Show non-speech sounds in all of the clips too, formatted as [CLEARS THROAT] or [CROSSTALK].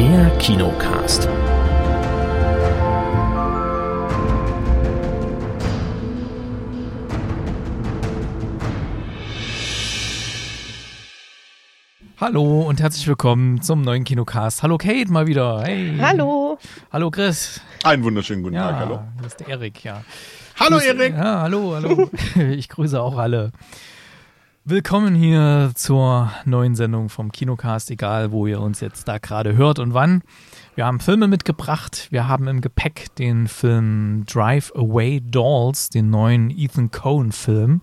Der Kinocast. Hallo und herzlich willkommen zum neuen Kinocast. Hallo Kate mal wieder. Hey. Hallo. Hallo Chris. Einen wunderschönen guten Ja, Tag, hallo. hier ist der Erik, ja. Hallo Erik. Ja, hallo, hallo. [LAUGHS] ich grüße auch alle. Willkommen hier zur neuen Sendung vom Kinocast, egal wo ihr uns jetzt da gerade hört und wann. Wir haben Filme mitgebracht. Wir haben im Gepäck den Film Drive Away Dolls, den neuen Ethan Cohen-Film,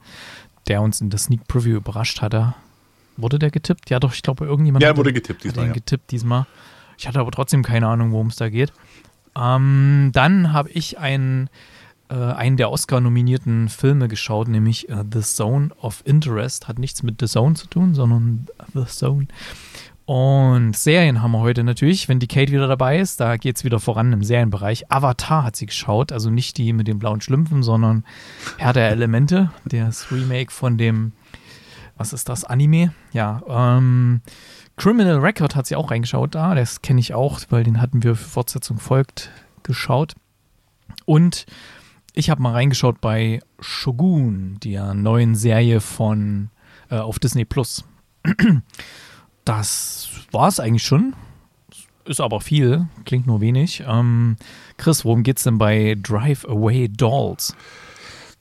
der uns in der Sneak Preview überrascht hatte. Wurde der getippt? Ja, doch, ich glaube, irgendjemand Ja, hat wurde getippt hat diesmal, den ja. getippt diesmal. Ich hatte aber trotzdem keine Ahnung, worum es da geht. Ähm, dann habe ich einen, äh, einen der Oscar-nominierten Filme geschaut, nämlich äh, The Zone of Interest. Hat nichts mit The Zone zu tun, sondern The Zone. Und Serien haben wir heute natürlich, wenn die Kate wieder dabei ist. Da geht es wieder voran im Serienbereich. Avatar hat sie geschaut, also nicht die mit den blauen Schlümpfen, sondern Herr der Elemente, das Remake von dem, was ist das, Anime? Ja, ähm, Criminal Record hat sie auch reingeschaut da. Das kenne ich auch, weil den hatten wir für Fortsetzung folgt geschaut. Und ich habe mal reingeschaut bei Shogun, der neuen Serie von äh, auf Disney Plus. [CLEARS THROAT] Das war es eigentlich schon. Ist aber viel, klingt nur wenig. Ähm, Chris, worum geht's denn bei Drive Away Dolls?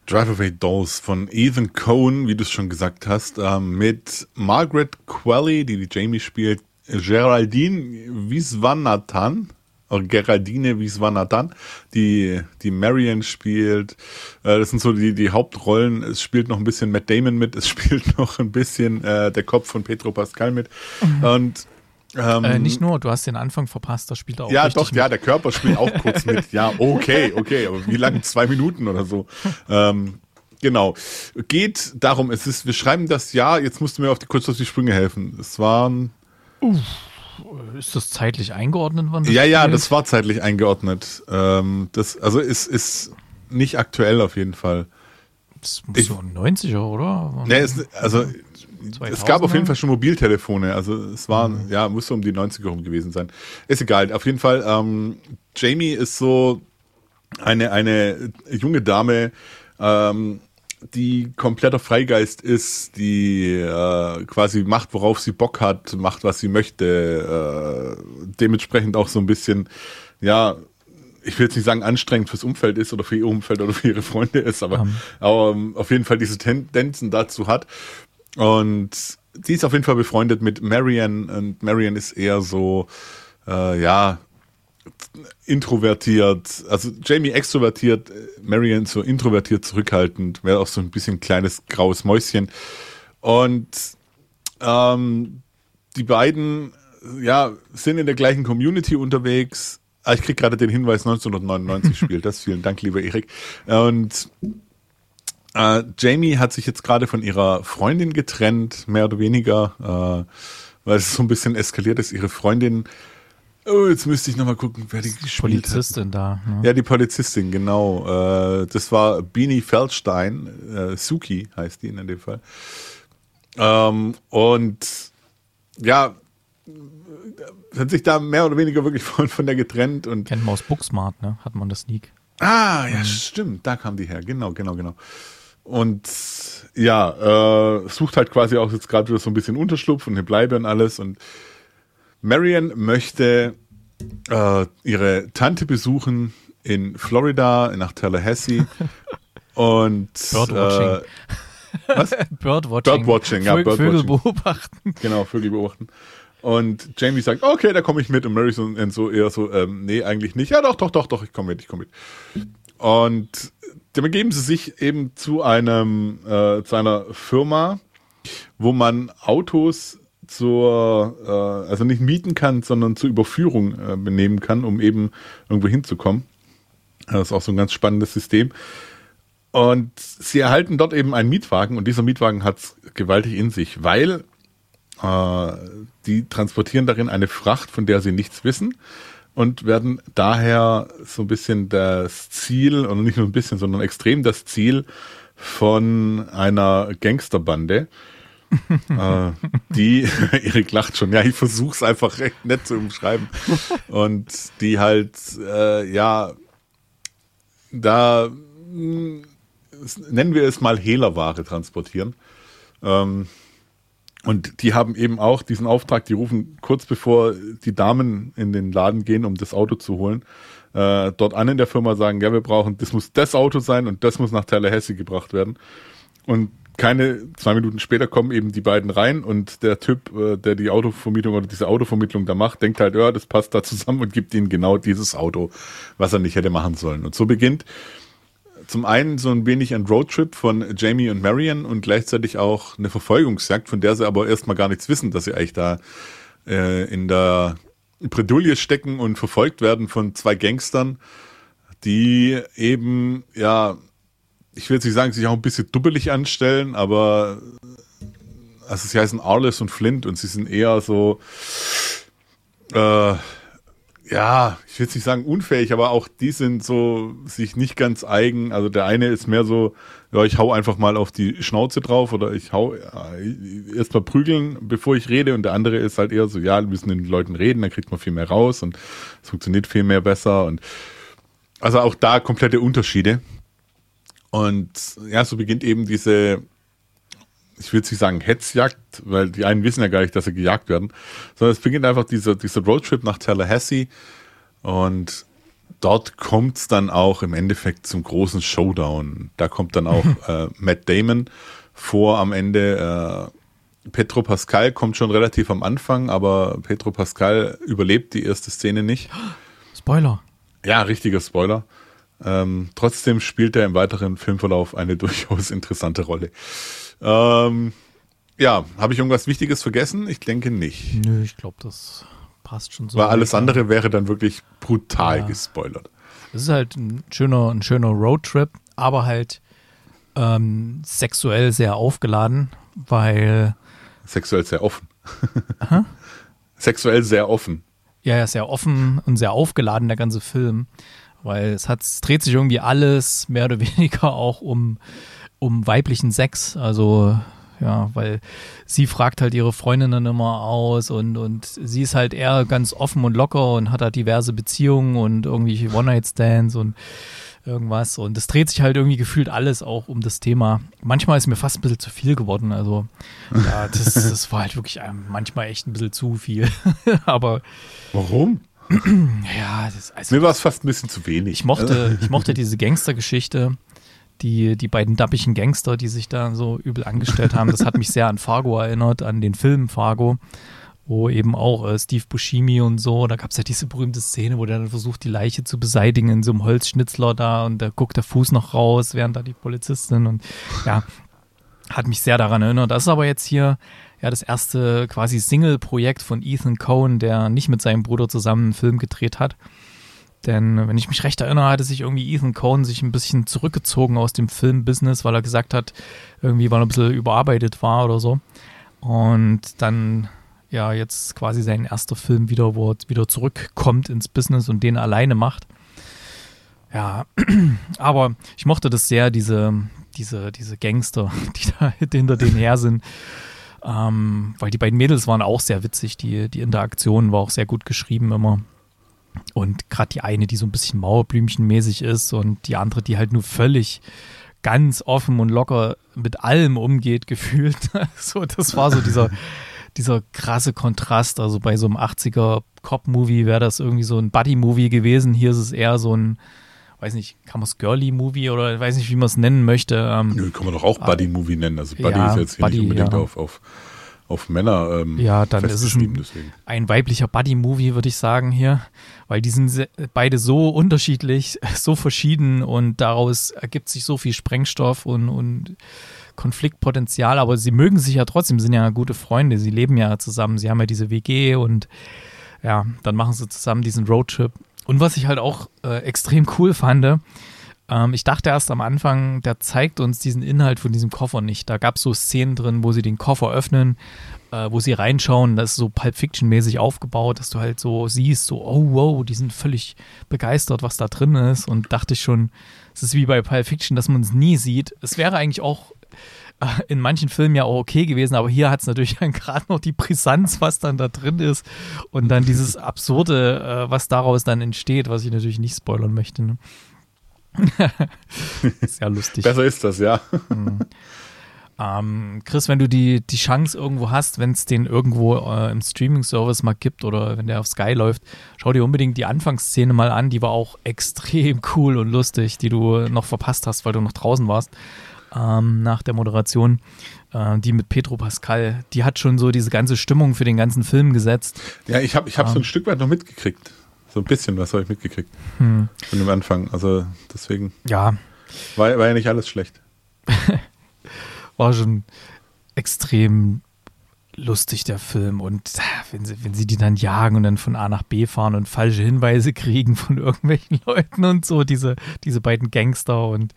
Drive Away Dolls von Ethan Cohen, wie du es schon gesagt hast, ähm, mit Margaret Qualley, die die Jamie spielt, Geraldine Viswanathan, oder Geraldine Viswanathan, die die Marion spielt. Äh, das sind so die, die Hauptrollen. Es spielt noch ein bisschen Matt Damon mit, es [LAUGHS] spielt noch ein bisschen äh, der Kopf von Pedro Pascal mit. Und ähm, Äh, nicht nur, du hast den Anfang verpasst, das spielt auch ja, doch, ja, der Körper spielt auch kurz mit. Ja, okay, okay, aber wie lange? Zwei Minuten oder so. Ähm, genau. Geht darum, es ist, wir schreiben das Jahr, jetzt musst du mir auf die, kurz auf die Sprünge helfen. Es waren, Ist das zeitlich eingeordnet worden? das ja, ja, das war zeitlich eingeordnet. Ähm, das, also es ist nicht aktuell auf jeden Fall. Das muss ich- so ein 90er, oder? Nee, es, also es gab auf jeden Fall schon Mobiltelefone. Also es waren, ja, muss so um die 90er rum gewesen sein. Ist egal. Auf jeden Fall, ähm, Jamie ist so eine, eine junge Dame, ähm, die kompletter Freigeist ist, die äh, quasi macht, worauf sie Bock hat, macht, was sie möchte, äh, dementsprechend auch so ein bisschen, ja, ich will jetzt nicht sagen anstrengend fürs Umfeld ist oder für ihr Umfeld oder für ihre Freunde ist, aber, Ähm. aber ähm, auf jeden Fall diese Tendenzen dazu hat. Und die ist auf jeden Fall befreundet mit Marian und Marian ist eher so, äh, ja, introvertiert, also Jamie extrovertiert, Marian so introvertiert, zurückhaltend, wäre auch so ein bisschen kleines graues Mäuschen. Und ähm, die beiden, ja, sind in der gleichen Community unterwegs. Ah, ich krieg gerade den Hinweis, 1999 spielt das. Vielen Dank, lieber Erik. Und äh, Jamie hat sich jetzt gerade von ihrer Freundin getrennt, mehr oder weniger, äh, weil es so ein bisschen eskaliert ist. Ihre Freundin, oh, jetzt müsste ich nochmal gucken, wer die gespielt hat. Polizistin da. Ne? Ja, die Polizistin, genau. Äh, das war Beanie Feldstein, äh, Suki heißt die in dem Fall. Ähm, und ja, hat sich da mehr oder weniger wirklich [LAUGHS] von, von der getrennt und Kennt man aus Booksmart, ne? Hat man das Sneak. Ah, ja, stimmt, da kam die her. Genau, genau, genau. Und ja, äh, sucht halt quasi auch jetzt gerade wieder so ein bisschen Unterschlupf und eine Bleibe und alles. Und Marion möchte äh, ihre Tante besuchen in Florida, nach Tallahassee. [LAUGHS] und Birdwatching. Äh, was? [LAUGHS] Birdwatching. Birdwatching, ja, Vögel, Vögel Birdwatching. beobachten. [LAUGHS] Genau, Vögel beobachten. Und Jamie sagt, okay, da komme ich mit. Und Mary so, und so eher so, ähm, nee, eigentlich nicht. Ja, doch, doch, doch, doch, ich komme mit, ich komme mit. Und dann begeben sie sich eben zu einem, äh, zu einer Firma, wo man Autos zur, äh, also nicht mieten kann, sondern zur Überführung äh, benehmen kann, um eben irgendwo hinzukommen. Das ist auch so ein ganz spannendes System. Und sie erhalten dort eben einen Mietwagen und dieser Mietwagen hat es gewaltig in sich, weil äh, die transportieren darin eine Fracht, von der sie nichts wissen und werden daher so ein bisschen das Ziel, und nicht nur ein bisschen, sondern extrem das Ziel von einer Gangsterbande. [LAUGHS] äh, die, [LAUGHS] Erik lacht schon, ja, ich versuche es einfach recht nett zu umschreiben. [LAUGHS] Und die halt, äh, ja, da nennen wir es mal Hehlerware transportieren. Ähm, und die haben eben auch diesen Auftrag, die rufen kurz bevor die Damen in den Laden gehen, um das Auto zu holen, äh, dort an in der Firma sagen, ja, wir brauchen, das muss das Auto sein und das muss nach Tallahassee gebracht werden. Und keine zwei Minuten später kommen eben die beiden rein und der Typ, äh, der die Autovermietung oder diese Autovermittlung da macht, denkt halt, ja, das passt da zusammen und gibt ihnen genau dieses Auto, was er nicht hätte machen sollen. Und so beginnt zum einen so ein wenig ein Roadtrip von Jamie und Marion und gleichzeitig auch eine Verfolgungsjagd, von der sie aber erstmal gar nichts wissen, dass sie eigentlich da äh, in der Bredouille stecken und verfolgt werden von zwei Gangstern, die eben, ja, ich will jetzt nicht sagen, sich auch ein bisschen dubbelig anstellen, aber also sie heißen Arles und Flint und sie sind eher so, äh, ja, ich will jetzt nicht sagen unfähig, aber auch die sind so sich nicht ganz eigen. Also der eine ist mehr so, ja, ich hau einfach mal auf die Schnauze drauf oder ich hau äh, erst mal prügeln, bevor ich rede. Und der andere ist halt eher so, ja, wir müssen den Leuten reden, dann kriegt man viel mehr raus und es funktioniert viel mehr besser. Und also auch da komplette Unterschiede. Und ja, so beginnt eben diese ich will jetzt nicht sagen Hetzjagd, weil die einen wissen ja gar nicht, dass sie gejagt werden, sondern es beginnt einfach dieser, dieser Roadtrip nach Tallahassee und dort kommt es dann auch im Endeffekt zum großen Showdown. Da kommt dann auch [LAUGHS] äh, Matt Damon vor am Ende. Äh, Petro Pascal kommt schon relativ am Anfang, aber Petro Pascal überlebt die erste Szene nicht. Spoiler. Ja, richtiger Spoiler. Ähm, trotzdem spielt er im weiteren Filmverlauf eine [LAUGHS] durchaus interessante Rolle. Ähm, ja, habe ich irgendwas Wichtiges vergessen? Ich denke nicht. Nö, ich glaube, das passt schon so. Weil alles andere wäre dann wirklich brutal ja. gespoilert. Es ist halt ein schöner, ein schöner Roadtrip, aber halt ähm, sexuell sehr aufgeladen, weil. Sexuell sehr offen. [LAUGHS] sexuell sehr offen. Ja, ja, sehr offen und sehr aufgeladen, der ganze Film. Weil es, hat, es dreht sich irgendwie alles mehr oder [LAUGHS] weniger auch um um weiblichen Sex. Also ja, weil sie fragt halt ihre Freundinnen immer aus und, und sie ist halt eher ganz offen und locker und hat halt diverse Beziehungen und irgendwie One-Night-Stands und irgendwas. Und es dreht sich halt irgendwie gefühlt alles auch um das Thema. Manchmal ist mir fast ein bisschen zu viel geworden. Also, ja, das, [LAUGHS] das war halt wirklich manchmal echt ein bisschen zu viel. [LAUGHS] Aber. Warum? Ja, das, also, mir war es fast ein bisschen zu wenig. Ich mochte, [LAUGHS] ich mochte diese Gangstergeschichte die, die beiden dappigen Gangster, die sich da so übel angestellt haben. Das hat mich sehr an Fargo erinnert, an den Film Fargo, wo eben auch äh, Steve Buscemi und so, da gab es ja diese berühmte Szene, wo der dann versucht, die Leiche zu beseitigen in so einem Holzschnitzler da und da guckt der Fuß noch raus, während da die Polizistin und ja, hat mich sehr daran erinnert. Das ist aber jetzt hier ja das erste quasi Single-Projekt von Ethan Cohen, der nicht mit seinem Bruder zusammen einen Film gedreht hat. Denn wenn ich mich recht erinnere, hatte sich irgendwie Ethan Cohen sich ein bisschen zurückgezogen aus dem Filmbusiness, weil er gesagt hat, irgendwie weil er ein bisschen überarbeitet war oder so. Und dann ja jetzt quasi sein erster Film wieder, wo er wieder zurückkommt ins Business und den alleine macht. Ja, [CLEARS THROAT] aber ich mochte das sehr, diese, diese, diese Gangster, [LAUGHS] die da hinter denen her sind. Ähm, weil die beiden Mädels waren auch sehr witzig, die, die Interaktion war auch sehr gut geschrieben immer. Und gerade die eine, die so ein bisschen Mauerblümchenmäßig ist und die andere, die halt nur völlig ganz offen und locker mit allem umgeht, [LAUGHS] gefühlt. so, das war so dieser, [LAUGHS] dieser krasse Kontrast. Also bei so einem 80er Cop-Movie wäre das irgendwie so ein Buddy-Movie gewesen. Hier ist es eher so ein, weiß nicht, kann man es Girly-Movie oder weiß nicht, wie man es nennen möchte. Ähm, Nö, kann man doch auch Buddy-Movie nennen. Also Buddy ja, ist jetzt hier Buddy, nicht unbedingt ja. auf, auf auf Männer ähm, Ja, dann ist es ein, ein weiblicher Buddy-Movie, würde ich sagen hier, weil die sind beide so unterschiedlich, [LAUGHS] so verschieden und daraus ergibt sich so viel Sprengstoff und, und Konfliktpotenzial, aber sie mögen sich ja trotzdem, sind ja gute Freunde, sie leben ja zusammen, sie haben ja diese WG und ja, dann machen sie zusammen diesen Roadtrip. Und was ich halt auch äh, extrem cool fand, ähm, ich dachte erst am Anfang, der zeigt uns diesen Inhalt von diesem Koffer nicht. Da gab es so Szenen drin, wo sie den Koffer öffnen, äh, wo sie reinschauen. Das ist so Pulp Fiction-mäßig aufgebaut, dass du halt so siehst, so, oh wow, die sind völlig begeistert, was da drin ist. Und dachte ich schon, es ist wie bei Pulp Fiction, dass man es nie sieht. Es wäre eigentlich auch [LAUGHS] in manchen Filmen ja auch okay gewesen, aber hier hat es natürlich [LAUGHS] gerade noch die Brisanz, was dann da drin ist und dann dieses [LAUGHS] Absurde, äh, was daraus dann entsteht, was ich natürlich nicht spoilern möchte. Ne? Sehr lustig. Besser ist das, ja. Mhm. Ähm, Chris, wenn du die, die Chance irgendwo hast, wenn es den irgendwo äh, im Streaming-Service mal gibt oder wenn der auf Sky läuft, schau dir unbedingt die Anfangsszene mal an. Die war auch extrem cool und lustig, die du noch verpasst hast, weil du noch draußen warst ähm, nach der Moderation. Äh, die mit Pedro Pascal, die hat schon so diese ganze Stimmung für den ganzen Film gesetzt. Ja, ich habe ich hab ähm, so ein Stück weit noch mitgekriegt. So ein bisschen was habe ich mitgekriegt. Hm. Von dem Anfang. Also deswegen. Ja. War, war ja nicht alles schlecht. [LAUGHS] war schon extrem lustig, der Film. Und wenn sie, wenn sie die dann jagen und dann von A nach B fahren und falsche Hinweise [LAUGHS] kriegen von irgendwelchen Leuten und so, diese, diese beiden Gangster und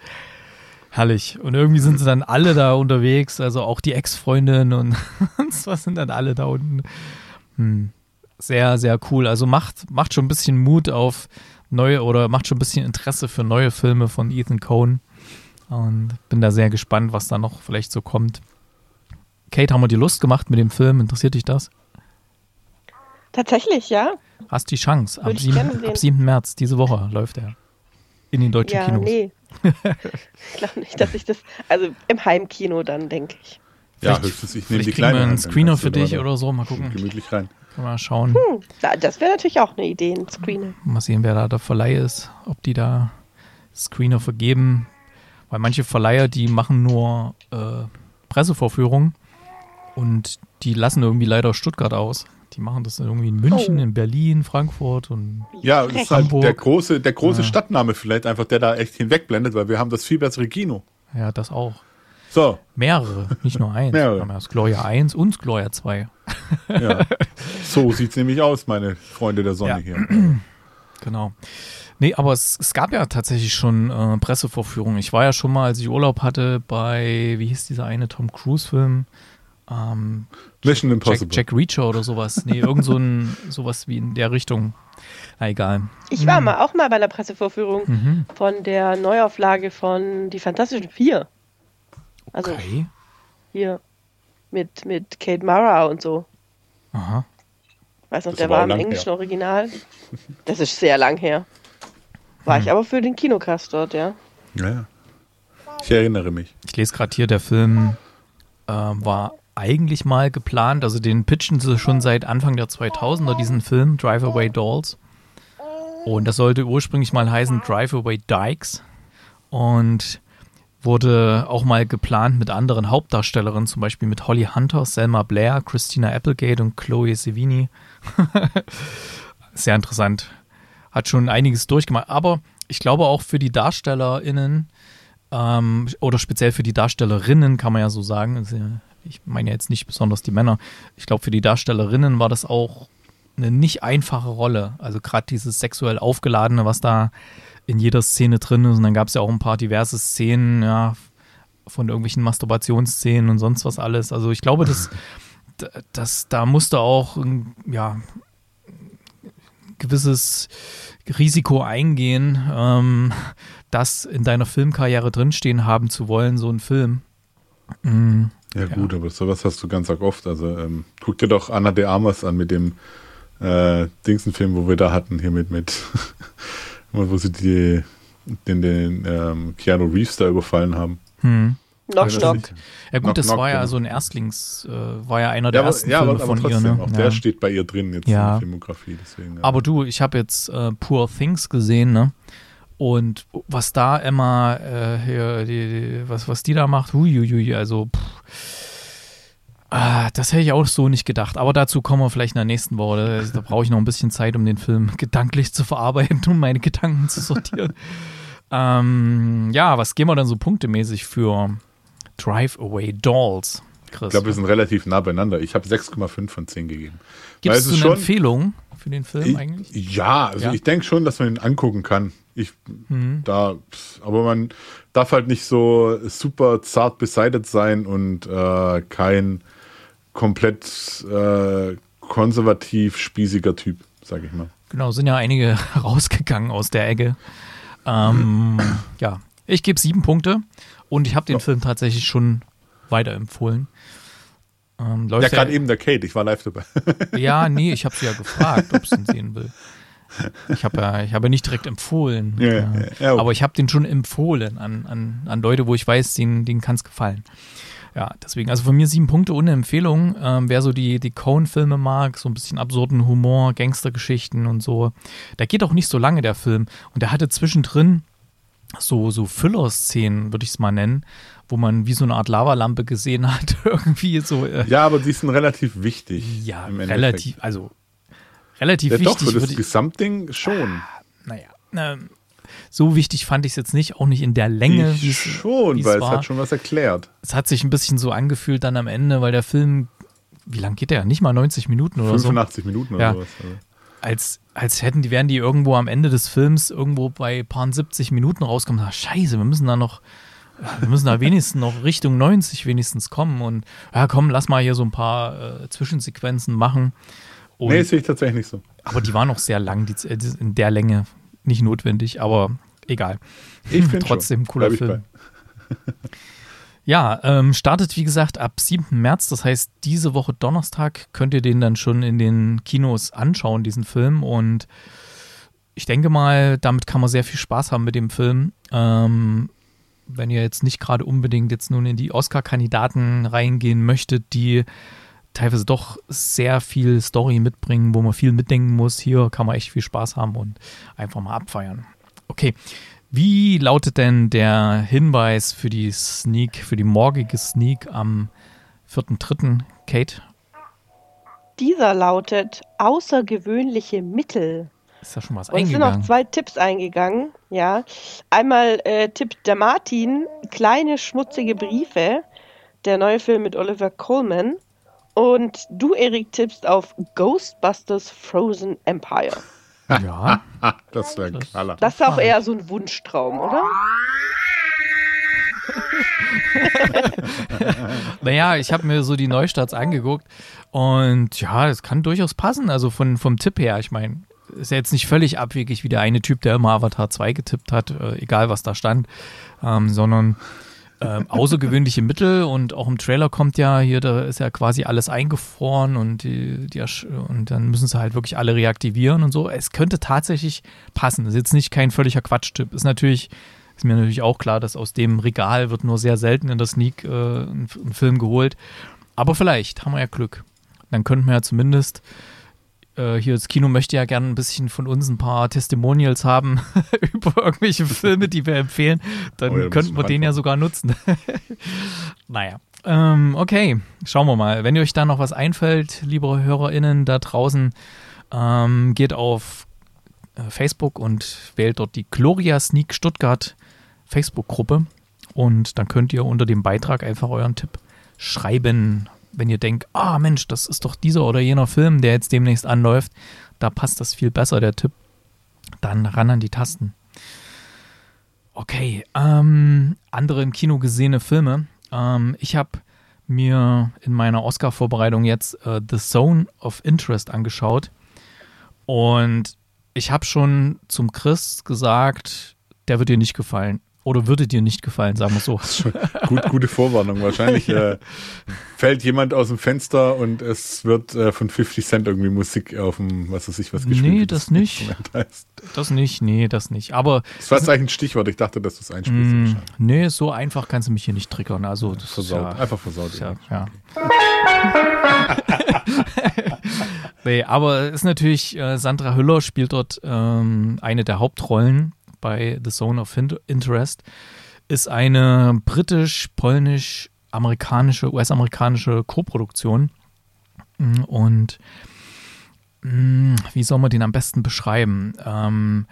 herrlich. Und irgendwie sind sie dann alle da unterwegs, also auch die Ex-Freundin und [LAUGHS] was sind dann alle da unten. Hm. Sehr, sehr cool. Also macht, macht schon ein bisschen Mut auf neue oder macht schon ein bisschen Interesse für neue Filme von Ethan Cohn. Und bin da sehr gespannt, was da noch vielleicht so kommt. Kate, haben wir dir Lust gemacht mit dem Film? Interessiert dich das? Tatsächlich, ja. Hast die Chance. Ab 7, ab 7. März, diese Woche läuft er. In den deutschen ja, Kinos. Nee. Ich glaube nicht, dass ich das. Also im Heimkino dann, denke ich. Ja, vielleicht, höchstens, ich nehme die kleine. einen Screener für dich oder so, mal gucken. Gemütlich rein. Können wir mal schauen. Hm, das wäre natürlich auch eine Idee, ein Screener. Mal sehen, wer da der Verleih ist, ob die da Screener vergeben. Weil manche Verleiher, die machen nur äh, Pressevorführungen und die lassen irgendwie leider Stuttgart aus. Die machen das irgendwie in München, oh. in Berlin, Frankfurt und Ja, das ist halt der große, der große ja. Stadtname vielleicht einfach, der da echt hinwegblendet, weil wir haben das viel bessere Kino. Ja, das auch. So. Mehrere, nicht nur eins. Mehrere. Wir haben das Gloria 1 und das Gloria 2. ja. So sieht es nämlich aus, meine Freunde der Sonne ja. hier. [CLEARS THROAT] Genau. Nee, aber es, es gab ja tatsächlich schon äh, Pressevorführungen. Ich war ja schon mal, als ich Urlaub hatte, bei, wie hieß dieser eine Tom Cruise-Film? Ähm, Mission Impossible. Jack, Jack Reacher oder sowas. Nee, irgend so ein, [LAUGHS] sowas wie in der Richtung. Na egal. Ich war hm. mal auch mal bei einer Pressevorführung mhm. von der Neuauflage von Die Fantastischen Vier. Also okay. hier mit, mit Kate Mara und so. Aha. Weiß noch, das der war im englischen her. Original. [LAUGHS] Das ist sehr lang her. War hm. ich aber für den Kinocast dort, ja. Ja, ja. Ich erinnere mich. Ich lese gerade hier, der Film äh, war eigentlich mal geplant, also den pitchen sie schon seit Anfang der 2000er, diesen Film, Drive Away Dolls. Und das sollte ursprünglich mal heißen Drive Away Dykes. Und wurde auch mal geplant mit anderen Hauptdarstellerinnen, zum Beispiel mit Holly Hunter, Selma Blair, Christina Applegate und Chloe Sevigny. [LAUGHS] Sehr interessant. Hat schon einiges durchgemacht. Aber ich glaube auch für die DarstellerInnen ähm, oder speziell für die Darstellerinnen kann man ja so sagen. Also, ich meine jetzt nicht besonders die Männer. Ich glaube, für die Darstellerinnen war das auch eine nicht einfache Rolle. Also gerade dieses sexuell aufgeladene, was da in jeder Szene drin ist. Und dann gab es ja auch ein paar diverse Szenen, ja, von irgendwelchen Masturbationsszenen und sonst was alles. Also ich glaube, dass, dass da musste auch ja gewisses Risiko eingehen, ähm, das in deiner Filmkarriere drinstehen haben zu wollen, so ein Film. Mhm. Ja, ja, gut, aber sowas hast du ganz arg oft. Also ähm, guck dir doch Anna de Armas an mit dem äh, Dingsenfilm, wo wir da hatten, hier mit, mit [LAUGHS] wo sie die, den, den ähm, Keanu Reeves da überfallen haben. Hm. Knock, knock. Ja gut, knock, das knock, war ja so ein Erstlings, äh, war ja einer der ja, ersten ja, Filme aber, von trotzdem, ihr. Ne? Auch ja. der steht bei ihr drin jetzt ja. in der Filmografie. Deswegen, aber du, ich habe jetzt äh, Poor Things gesehen, ne? Und was da Emma, äh, die, die, was, was die da macht, huiuiui, also pff, Ah, das hätte ich auch so nicht gedacht. Aber dazu kommen wir vielleicht in der nächsten Woche. Da, da brauche ich noch ein bisschen Zeit, um den Film [LAUGHS] gedanklich zu verarbeiten, um meine Gedanken zu sortieren. [LAUGHS] ähm, ja, was gehen wir dann so punktemäßig für Drive Away Dolls? Chris? Ich glaube, wir sind relativ nah beieinander. Ich habe 6,5 von 10 gegeben. Gibt es eine schon, Empfehlung für den Film ich, eigentlich? Ja, also ja. ich denke schon, dass man ihn angucken kann. Ich, mhm. da, aber man darf halt nicht so super zart beseitigt sein und äh, kein komplett äh, konservativ spießiger Typ, sag ich mal. Genau, sind ja einige [LAUGHS] rausgegangen aus der Ecke. Ähm, [CLEARS THROAT] ja, ich gebe sieben Punkte und ich habe den ja. Film tatsächlich schon weiterempfohlen. Ähm, ja, gerade eben der Kate, ich war live dabei. ja, nee, [LAUGHS] ich habe sie ja gefragt, ob sie ihn sehen will. Ich habe ja, ich habe nicht direkt empfohlen. Ja, ja. Ja, okay. Aber ich habe den schon empfohlen an, an, an Leute, wo ich weiß, denen, denen kann es gefallen. Ja, deswegen, also von mir sieben Punkte ohne Empfehlung. Ähm, wer so die, die Cone-Filme mag, so ein bisschen absurden Humor, Gangstergeschichten und so, der geht auch nicht so lange, der Film. Und der hatte zwischendrin so, so Füller-Szenen, würde ich es mal nennen, wo man wie so eine Art Lavalampe gesehen [LAUGHS] hat, irgendwie so. Äh, ja, aber die sind relativ wichtig. Ja, relativ, also relativ ja, wichtig. Doch, für das Gesamtding schon. Ah, naja, ähm, so wichtig fand ich es jetzt nicht, auch nicht in der Länge. Ich schon, weil war. es hat schon was erklärt. Es hat sich ein bisschen so angefühlt dann am Ende, weil der Film, wie lang geht der? Nicht mal 90 Minuten oder 85 so. 85 Minuten oder ja. sowas. Also. Als, als hätten die, wären die irgendwo am Ende des Films irgendwo bei paar 70 Minuten rauskommen. Ach, scheiße, wir müssen da noch, wir müssen da wenigstens noch Richtung 90 wenigstens kommen und ja komm, lass mal hier so ein paar äh, Zwischensequenzen machen. Und, nee, sehe ich tatsächlich nicht so. Aber die waren noch sehr lang, die, in der Länge nicht notwendig, aber egal. Ich finde [LAUGHS] trotzdem schon. cooler Film. [LAUGHS] Ja, ähm, startet wie gesagt ab 7. März, das heißt diese Woche Donnerstag könnt ihr den dann schon in den Kinos anschauen, diesen Film. Und ich denke mal, damit kann man sehr viel Spaß haben mit dem Film. Ähm, wenn ihr jetzt nicht gerade unbedingt jetzt nun in die Oscar-Kandidaten reingehen möchtet, die teilweise doch sehr viel Story mitbringen, wo man viel mitdenken muss. Hier kann man echt viel Spaß haben und einfach mal abfeiern. Okay, wie lautet denn der Hinweis für die Sneak, für die morgige Sneak am 4.3., Kate? Dieser lautet außergewöhnliche Mittel. Ist da schon was Und eingegangen? Es sind noch zwei Tipps eingegangen, ja. Einmal äh, tippt der Martin kleine schmutzige Briefe, der neue Film mit Oliver Coleman. Und du, Erik, tippst auf Ghostbusters Frozen Empire. Ja. [LAUGHS] das wäre ein Knaller. Das ist auch eher so ein Wunschtraum, oder? [LAUGHS] naja, ich habe mir so die Neustarts angeguckt und ja, das kann durchaus passen. Also von, vom Tipp her, ich meine, ist ja jetzt nicht völlig abwegig wie der eine Typ, der immer Avatar 2 getippt hat, äh, egal was da stand, ähm, sondern ähm, außergewöhnliche Mittel und auch im Trailer kommt ja hier, da ist ja quasi alles eingefroren und, die, die, und dann müssen sie halt wirklich alle reaktivieren und so. Es könnte tatsächlich passen. Das ist jetzt nicht kein völliger Quatschtipp. Ist natürlich, ist mir natürlich auch klar, dass aus dem Regal wird nur sehr selten in der Sneak äh, ein, ein Film geholt. Aber vielleicht haben wir ja Glück. Dann könnten wir ja zumindest äh, hier das Kino möchte ja gerne ein bisschen von uns ein paar Testimonials haben [LAUGHS] über irgendwelche Filme, die wir empfehlen. Dann oh ja, könnten wir den ja sogar nutzen. [LAUGHS] naja. Ähm, okay, schauen wir mal. Wenn euch da noch was einfällt, liebe HörerInnen da draußen, ähm, geht auf äh, Facebook und wählt dort die Gloria Sneak Stuttgart Facebook-Gruppe. Und dann könnt ihr unter dem Beitrag einfach euren Tipp schreiben wenn ihr denkt, ah Mensch, das ist doch dieser oder jener Film, der jetzt demnächst anläuft, da passt das viel besser, der Tipp, dann ran an die Tasten. Okay, ähm, andere im Kino gesehene Filme. Ähm, ich habe mir in meiner Oscar-Vorbereitung jetzt äh, The Zone of Interest angeschaut und ich habe schon zum Chris gesagt, der wird dir nicht gefallen. Oder würde dir nicht gefallen, sagen wir so. Gut, gute Vorwarnung. Wahrscheinlich [LAUGHS] ja. äh, fällt jemand aus dem Fenster und es wird äh, von 50 Cent irgendwie Musik auf dem, was weiß ich, was gespielt Nee, das, das nicht. Das nicht, nee, das nicht. Aber. Das war jetzt eigentlich ein Stichwort. Ich dachte, dass du es einspielst. Mm, nee, so einfach kannst du mich hier nicht triggern. Also, das versaut. Ja, Einfach versaut. Ja, ja. [LAUGHS] nee, aber es ist natürlich, äh, Sandra Hüller spielt dort ähm, eine der Hauptrollen bei The Zone of Interest, ist eine britisch-polnisch-amerikanische, US-amerikanische Koproduktion. Mm, und mm, wie soll man den am besten beschreiben? Ähm,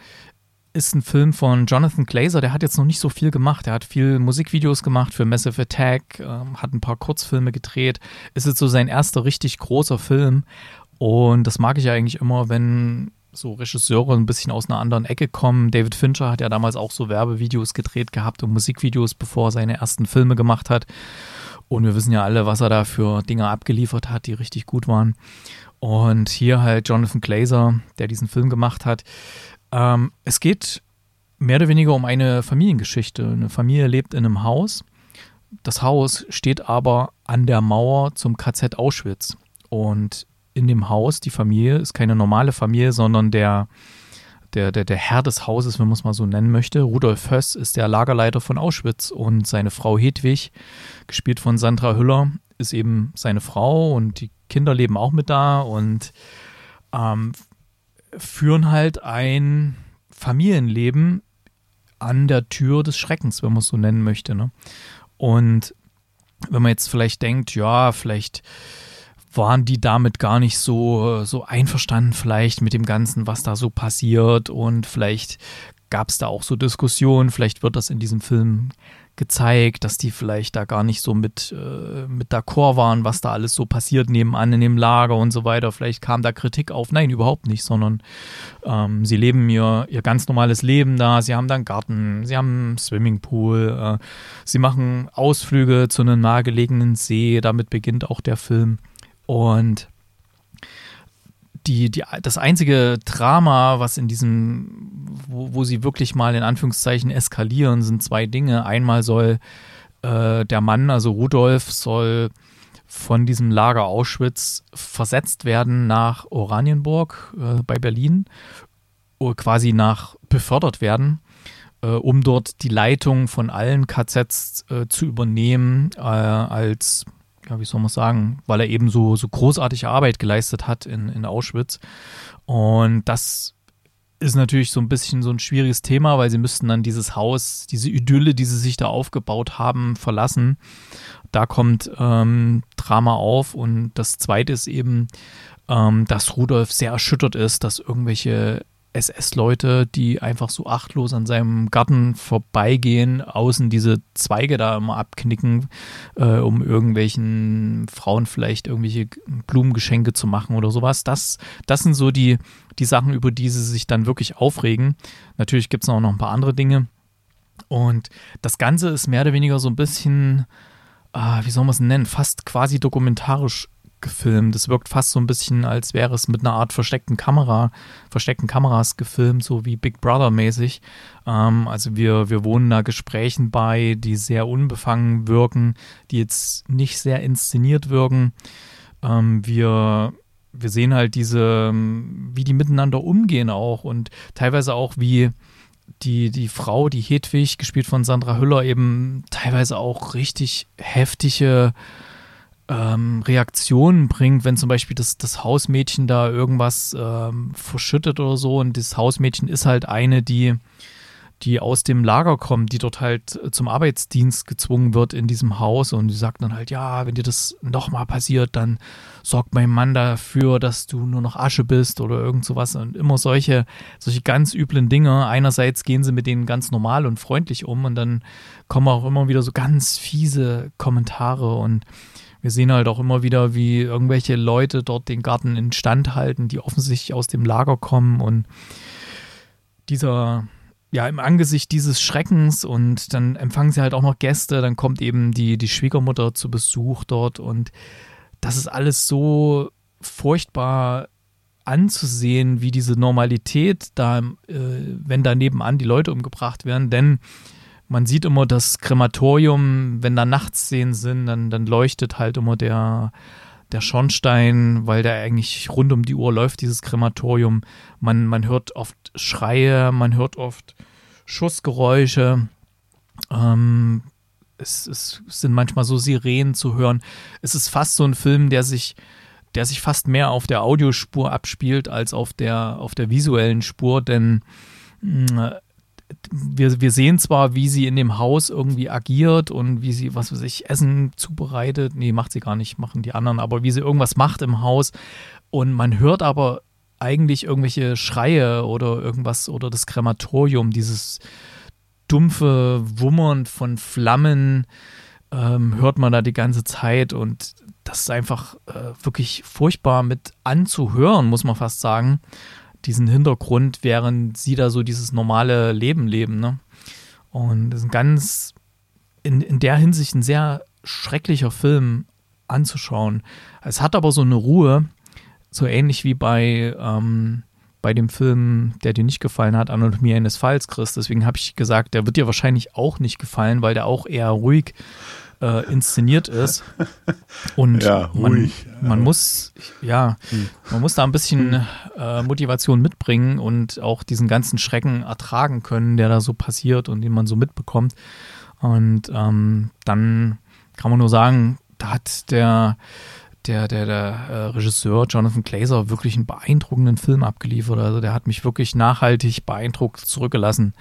ist ein Film von Jonathan Glazer, der hat jetzt noch nicht so viel gemacht. Er hat viel Musikvideos gemacht für Massive Attack, ähm, hat ein paar Kurzfilme gedreht. Ist jetzt so sein erster richtig großer Film. Und das mag ich eigentlich immer, wenn so Regisseure ein bisschen aus einer anderen Ecke kommen. David Fincher hat ja damals auch so Werbevideos gedreht gehabt und Musikvideos, bevor er seine ersten Filme gemacht hat. Und wir wissen ja alle, was er da für Dinge abgeliefert hat, die richtig gut waren. Und hier halt Jonathan Glazer, der diesen Film gemacht hat. Ähm, es geht mehr oder weniger um eine Familiengeschichte. Eine Familie lebt in einem Haus. das Haus steht aber an der Mauer zum KZ Auschwitz. Und in dem Haus, die Familie, ist keine normale Familie, sondern der, der, der, der Herr des Hauses, wenn man es mal so nennen möchte. Rudolf Höss ist der Lagerleiter von Auschwitz und seine Frau Hedwig, gespielt von Sandra Hüller, ist eben seine Frau und die Kinder leben auch mit da und ähm, führen halt ein Familienleben an der Tür des Schreckens, wenn man es so nennen möchte. Ne? Und wenn man jetzt vielleicht denkt, ja, vielleicht waren die damit gar nicht so, so einverstanden, vielleicht mit dem Ganzen, was da so passiert. Und vielleicht gab es da auch so Diskussionen, vielleicht wird das in diesem Film gezeigt, dass die vielleicht da gar nicht so mit, äh, mit d'accord waren, was da alles so passiert nebenan in dem Lager und so weiter. Vielleicht kam da Kritik auf. Nein, überhaupt nicht, sondern ähm, sie leben ihr, ihr ganz normales Leben da. Sie haben da einen Garten, sie haben einen Swimmingpool, äh, sie machen Ausflüge zu einem nahegelegenen See. Damit beginnt auch der Film. Und die, die, das einzige Drama, was in diesem, wo, wo sie wirklich mal in Anführungszeichen eskalieren, sind zwei Dinge. Einmal soll äh, der Mann, also Rudolf, soll von diesem Lager Auschwitz versetzt werden nach Oranienburg äh, bei Berlin, quasi nach befördert werden, äh, um dort die Leitung von allen KZs äh, zu übernehmen äh, als ja, wie soll man sagen, weil er eben so, so großartige Arbeit geleistet hat in, in Auschwitz. Und das ist natürlich so ein bisschen so ein schwieriges Thema, weil sie müssten dann dieses Haus, diese Idylle, die sie sich da aufgebaut haben, verlassen. Da kommt ähm, Drama auf. Und das Zweite ist eben, ähm, dass Rudolf sehr erschüttert ist, dass irgendwelche SS-Leute, die einfach so achtlos an seinem Garten vorbeigehen, außen diese Zweige da immer abknicken, äh, um irgendwelchen Frauen vielleicht irgendwelche Blumengeschenke zu machen oder sowas. Das, das sind so die, die Sachen, über die sie sich dann wirklich aufregen. Natürlich gibt es auch noch ein paar andere Dinge. Und das Ganze ist mehr oder weniger so ein bisschen, äh, wie soll man es nennen, fast quasi dokumentarisch gefilmt. Es wirkt fast so ein bisschen, als wäre es mit einer Art versteckten Kamera, versteckten Kameras gefilmt, so wie Big Brother mäßig. Ähm, also wir, wir wohnen da Gesprächen bei, die sehr unbefangen wirken, die jetzt nicht sehr inszeniert wirken. Ähm, wir, wir sehen halt diese, wie die miteinander umgehen auch und teilweise auch wie die, die Frau, die Hedwig, gespielt von Sandra Hüller, eben teilweise auch richtig heftige ähm, Reaktionen bringt, wenn zum Beispiel das, das Hausmädchen da irgendwas ähm, verschüttet oder so. Und das Hausmädchen ist halt eine, die, die aus dem Lager kommt, die dort halt zum Arbeitsdienst gezwungen wird in diesem Haus. Und die sagt dann halt, ja, wenn dir das nochmal passiert, dann sorgt mein Mann dafür, dass du nur noch Asche bist oder irgend sowas. Und immer solche, solche ganz üblen Dinge. Einerseits gehen sie mit denen ganz normal und freundlich um und dann kommen auch immer wieder so ganz fiese Kommentare und wir sehen halt auch immer wieder, wie irgendwelche Leute dort den Garten instand halten, die offensichtlich aus dem Lager kommen und dieser, ja, im Angesicht dieses Schreckens und dann empfangen sie halt auch noch Gäste, dann kommt eben die, die Schwiegermutter zu Besuch dort und das ist alles so furchtbar anzusehen, wie diese Normalität da, äh, wenn da nebenan die Leute umgebracht werden, denn man sieht immer das Krematorium, wenn da Nachtszenen sind, dann, dann leuchtet halt immer der, der Schornstein, weil der eigentlich rund um die Uhr läuft, dieses Krematorium. Man, man hört oft Schreie, man hört oft Schussgeräusche. Ähm, es, es sind manchmal so Sirenen zu hören. Es ist fast so ein Film, der sich, der sich fast mehr auf der Audiospur abspielt als auf der, auf der visuellen Spur, denn äh, wir, wir sehen zwar, wie sie in dem Haus irgendwie agiert und wie sie, was weiß ich, Essen zubereitet. Nee, macht sie gar nicht, machen die anderen, aber wie sie irgendwas macht im Haus. Und man hört aber eigentlich irgendwelche Schreie oder irgendwas oder das Krematorium, dieses dumpfe Wummern von Flammen ähm, hört man da die ganze Zeit und das ist einfach äh, wirklich furchtbar mit anzuhören, muss man fast sagen diesen Hintergrund, während sie da so dieses normale Leben leben. Ne? Und das ist ein ganz, in, in der Hinsicht ein sehr schrecklicher Film anzuschauen. Es hat aber so eine Ruhe, so ähnlich wie bei ähm, bei dem Film, der dir nicht gefallen hat, Anatomie eines Falls, Chris. Deswegen habe ich gesagt, der wird dir wahrscheinlich auch nicht gefallen, weil der auch eher ruhig äh, inszeniert [LAUGHS] ist. Und Ja, man, man muss, ja, man muss da ein bisschen äh, Motivation mitbringen und auch diesen ganzen Schrecken ertragen können, der da so passiert und den man so mitbekommt. Und ähm, dann kann man nur sagen, da hat der der, der, der äh, Regisseur Jonathan Glazer wirklich einen beeindruckenden Film abgeliefert. Also der hat mich wirklich nachhaltig beeindruckt zurückgelassen,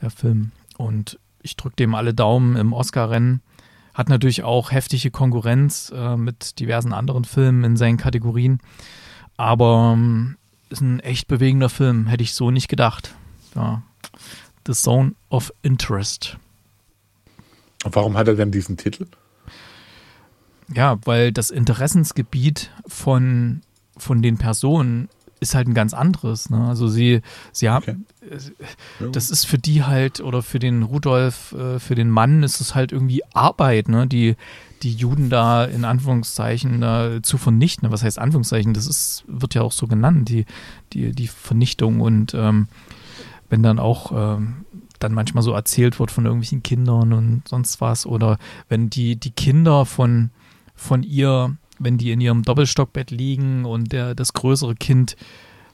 der Film. Und ich drücke dem alle Daumen im Oscar-Rennen. Hat natürlich auch heftige Konkurrenz äh, mit diversen anderen Filmen in seinen Kategorien. Aber ähm, ist ein echt bewegender Film, hätte ich so nicht gedacht. Ja. The Zone of Interest. Und warum hat er denn diesen Titel? Ja, weil das Interessensgebiet von, von den Personen ist halt ein ganz anderes. Ne? Also sie, sie haben, Ja. das ist für die halt, oder für den Rudolf, äh, für den Mann ist es halt irgendwie Arbeit, ne? Die, die Juden da in Anführungszeichen da zu vernichten. Was heißt Anführungszeichen? Das ist, wird ja auch so genannt, die, die, die Vernichtung. Und ähm, wenn dann auch ähm, dann manchmal so erzählt wird von irgendwelchen Kindern und sonst was, oder wenn die, die Kinder von, von ihr, wenn die in ihrem Doppelstockbett liegen und der, das größere Kind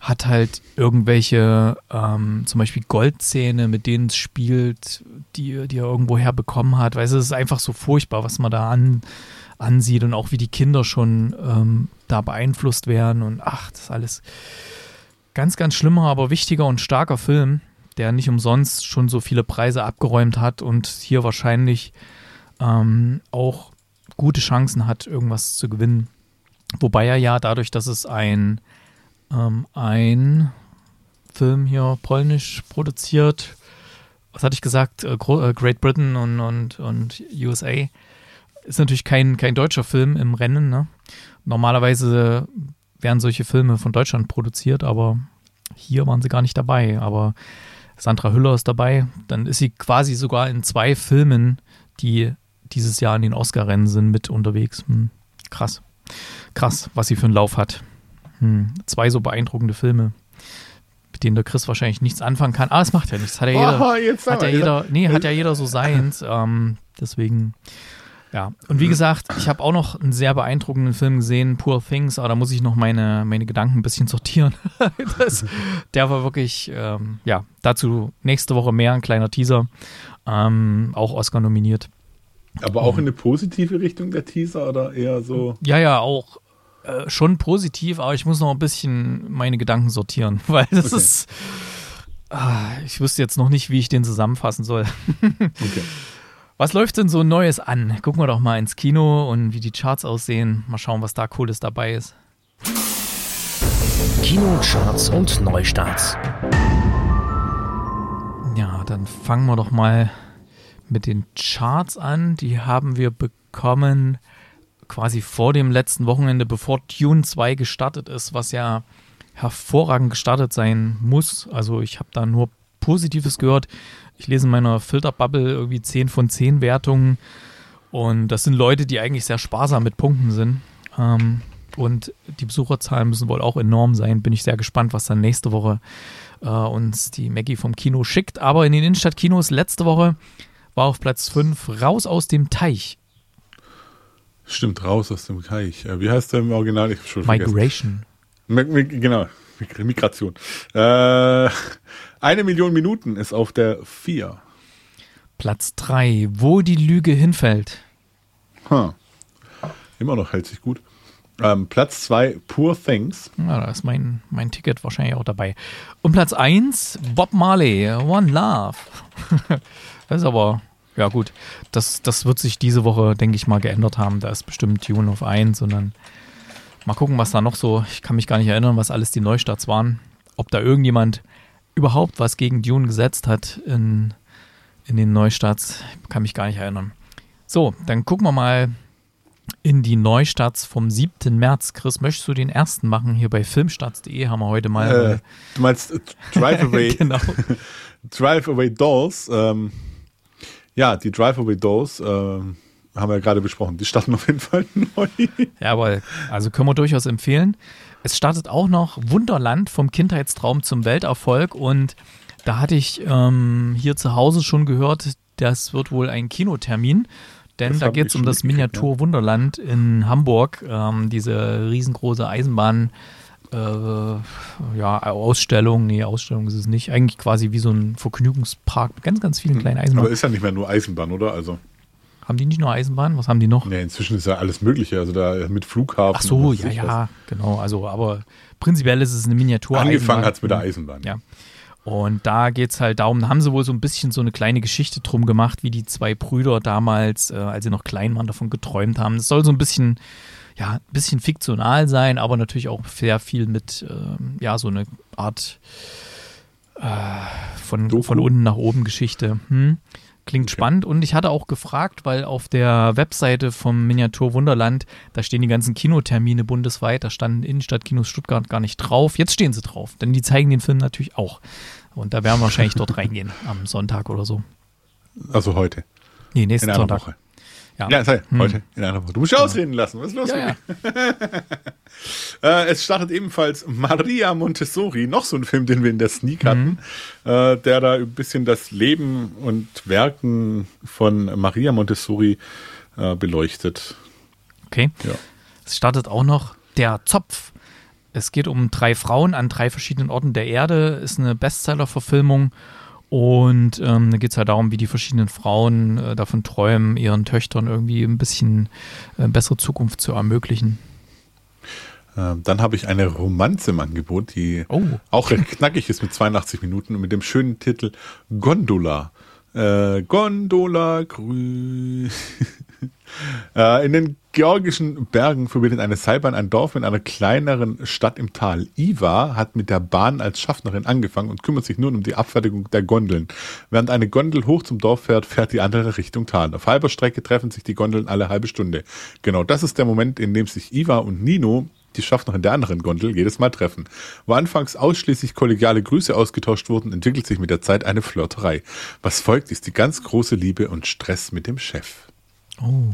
hat halt irgendwelche, ähm, zum Beispiel Goldzähne, mit denen es spielt, die, die er irgendwo herbekommen hat. Du, es ist einfach so furchtbar, was man da an, ansieht und auch wie die Kinder schon ähm, da beeinflusst werden und ach, das ist alles ganz, ganz schlimmer, aber wichtiger und starker Film, der nicht umsonst schon so viele Preise abgeräumt hat und hier wahrscheinlich ähm, auch gute Chancen hat, irgendwas zu gewinnen. Wobei er ja dadurch, dass es ein, ähm, ein Film hier polnisch produziert, was hatte ich gesagt, äh, äh, Great Britain und, und, und USA, ist natürlich kein, kein deutscher Film im Rennen. Ne? Normalerweise werden solche Filme von Deutschland produziert, aber hier waren sie gar nicht dabei. Aber Sandra Hüller ist dabei. Dann ist sie quasi sogar in zwei Filmen, die dieses Jahr in den Oscar-Rennen sind, mit unterwegs. Hm, krass. Krass, was sie für einen Lauf hat. Hm, zwei so beeindruckende Filme, mit denen der Chris wahrscheinlich nichts anfangen kann. Ah, es macht ja nichts. Hat ja jeder, Oh, jetzt hat ja jeder, nee, hat ja jeder so seins. Ähm, deswegen, ja. Und wie gesagt, ich habe auch noch einen sehr beeindruckenden Film gesehen, Poor Things, aber da muss ich noch meine, meine Gedanken ein bisschen sortieren. [LAUGHS] das, der war wirklich, ähm, ja, dazu nächste Woche mehr, ein kleiner Teaser. Ähm, auch Oscar nominiert. Aber auch in eine positive Richtung der Teaser oder eher so? Ja, ja, auch äh, schon positiv, aber ich muss noch ein bisschen meine Gedanken sortieren, [LAUGHS] weil das Okay. ist. Ah, ich wüsste jetzt noch nicht, wie ich den zusammenfassen soll. [LAUGHS] Okay. Was läuft denn so Neues an? Gucken wir doch mal ins Kino und wie die Charts aussehen. Mal schauen, was da Cooles dabei ist. Kinocharts und Neustarts. Ja, dann fangen wir doch mal mit den Charts an. Die haben wir bekommen quasi vor dem letzten Wochenende, bevor Dune 2 gestartet ist, was ja hervorragend gestartet sein muss. Also ich habe da nur Positives gehört. Ich lese in meiner Filterbubble irgendwie 10 von 10 Wertungen. Und das sind Leute, die eigentlich sehr sparsam mit Punkten sind. Ähm, und die Besucherzahlen müssen wohl auch enorm sein. Bin ich sehr gespannt, was dann nächste Woche äh, uns die Maggie vom Kino schickt. Aber in den Innenstadtkinos letzte Woche war auf Platz 5 Raus aus dem Teich. Stimmt, raus aus dem Teich. Äh, Wie heißt der im Original? Ich schon vergessen. Migration. Mi- mi- Genau, Mig- Migration. Äh, eine Million Minuten ist auf der 4. Platz 3 Wo die Lüge hinfällt. Huh. Immer noch hält sich gut. Ähm, Platz 2, Poor Things. Ja, da ist mein, mein Ticket wahrscheinlich auch dabei. Und Platz 1 Bob Marley, One Love. [LAUGHS] das ist aber, ja gut, das, das wird sich diese Woche, denke ich mal, geändert haben. Da ist bestimmt Tune auf 1 und dann mal gucken, was da noch so, ich kann mich gar nicht erinnern, was alles die Neustarts waren. Ob da irgendjemand überhaupt was gegen Dune gesetzt hat in, in den Neustarts, kann mich gar nicht erinnern. So, dann gucken wir mal in die Neustarts vom 7. März. Chris, möchtest du den ersten machen? Hier bei filmstarts.de haben wir heute Äh, mal. du meinst äh, Drive [LAUGHS] Away, genau. [LAUGHS] Drive Away Dolls. Ähm, ja, die Drive Away Dolls ähm, haben wir ja gerade besprochen. Die starten auf jeden Fall [LAUGHS] neu. Jawohl, also können wir durchaus empfehlen. Es startet auch noch Wunderland vom Kindheitstraum zum Welterfolg und da hatte ich ähm, hier zu Hause schon gehört, das wird wohl ein Kinotermin, denn Das da geht es um das Miniatur Wunderland in Hamburg, ähm, diese riesengroße Eisenbahn. Äh, ja, Ausstellung, nee, Ausstellung ist es nicht. Eigentlich quasi wie so ein Vergnügungspark mit ganz, ganz vielen kleinen Aber Eisenbahnen. ist ja nicht mehr nur Eisenbahn, oder? Also, Haben die nicht nur Eisenbahn? Was haben die noch? nee, inzwischen ist ja alles Mögliche. Also da mit Flughafen. Ach so, ja, ja, genau. Also, aber prinzipiell ist es eine Miniatur. Angefangen hat es mit der Eisenbahn. Ja. Und da geht es halt darum, da haben sie wohl so ein bisschen so eine kleine Geschichte drum gemacht, wie die zwei Brüder damals, äh, als sie noch klein waren, davon geträumt haben. Das soll so ein bisschen, ja, ein bisschen fiktional sein, aber natürlich auch sehr viel mit, ähm, ja, so eine Art äh, von, Doku? von unten nach oben Geschichte. Hm? Klingt spannend. Und ich hatte auch gefragt, weil auf der Webseite vom Miniatur Wunderland, da stehen die ganzen Kinotermine bundesweit, da standen Innenstadtkinos Stuttgart gar nicht drauf. Jetzt stehen sie drauf, denn die zeigen den Film natürlich auch. Und da werden wir wahrscheinlich dort [LAUGHS] reingehen am Sonntag oder so. Also heute. Nee, In nächsten einer Sonntag. Woche. Ja. Ja, sei, Hm. heute. In einer Woche. Du musst ja ausreden lassen. Was ist los Ja, ja. [LAUGHS] Äh, es startet ebenfalls Maria Montessori, noch so ein Film, den wir in der Sneak hatten, äh, der da ein bisschen das Leben und Werken von Maria Montessori äh, beleuchtet. Okay. Ja. Es startet auch noch Der Zopf. Es geht um drei Frauen an drei verschiedenen Orten der Erde. Ist eine Bestseller-Verfilmung. Und ähm, da geht es halt darum, wie die verschiedenen Frauen äh, davon träumen, ihren Töchtern irgendwie ein bisschen äh, bessere Zukunft zu ermöglichen. Äh, dann habe ich eine Romanze im Angebot, die Oh. auch recht knackig ist mit 82 Minuten und mit dem schönen Titel Gondola. Äh, Gondola grü. [LAUGHS] äh, in den georgischen Bergen verbindet eine Seilbahn ein Dorf mit einer kleineren Stadt im Tal. Iva hat mit der Bahn als Schaffnerin angefangen und kümmert sich nun um die Abfertigung der Gondeln. Während eine Gondel hoch zum Dorf fährt, fährt die andere Richtung Tal. Auf halber Strecke treffen sich die Gondeln alle halbe Stunde. Genau das ist der Moment, in dem sich Iva und Nino die Schaffnerin der anderen Gondel jedes Mal treffen. Wo anfangs ausschließlich kollegiale Grüße ausgetauscht wurden, entwickelt sich mit der Zeit eine Flirterei. Was folgt, ist die ganz große Liebe und Stress mit dem Chef. Oh.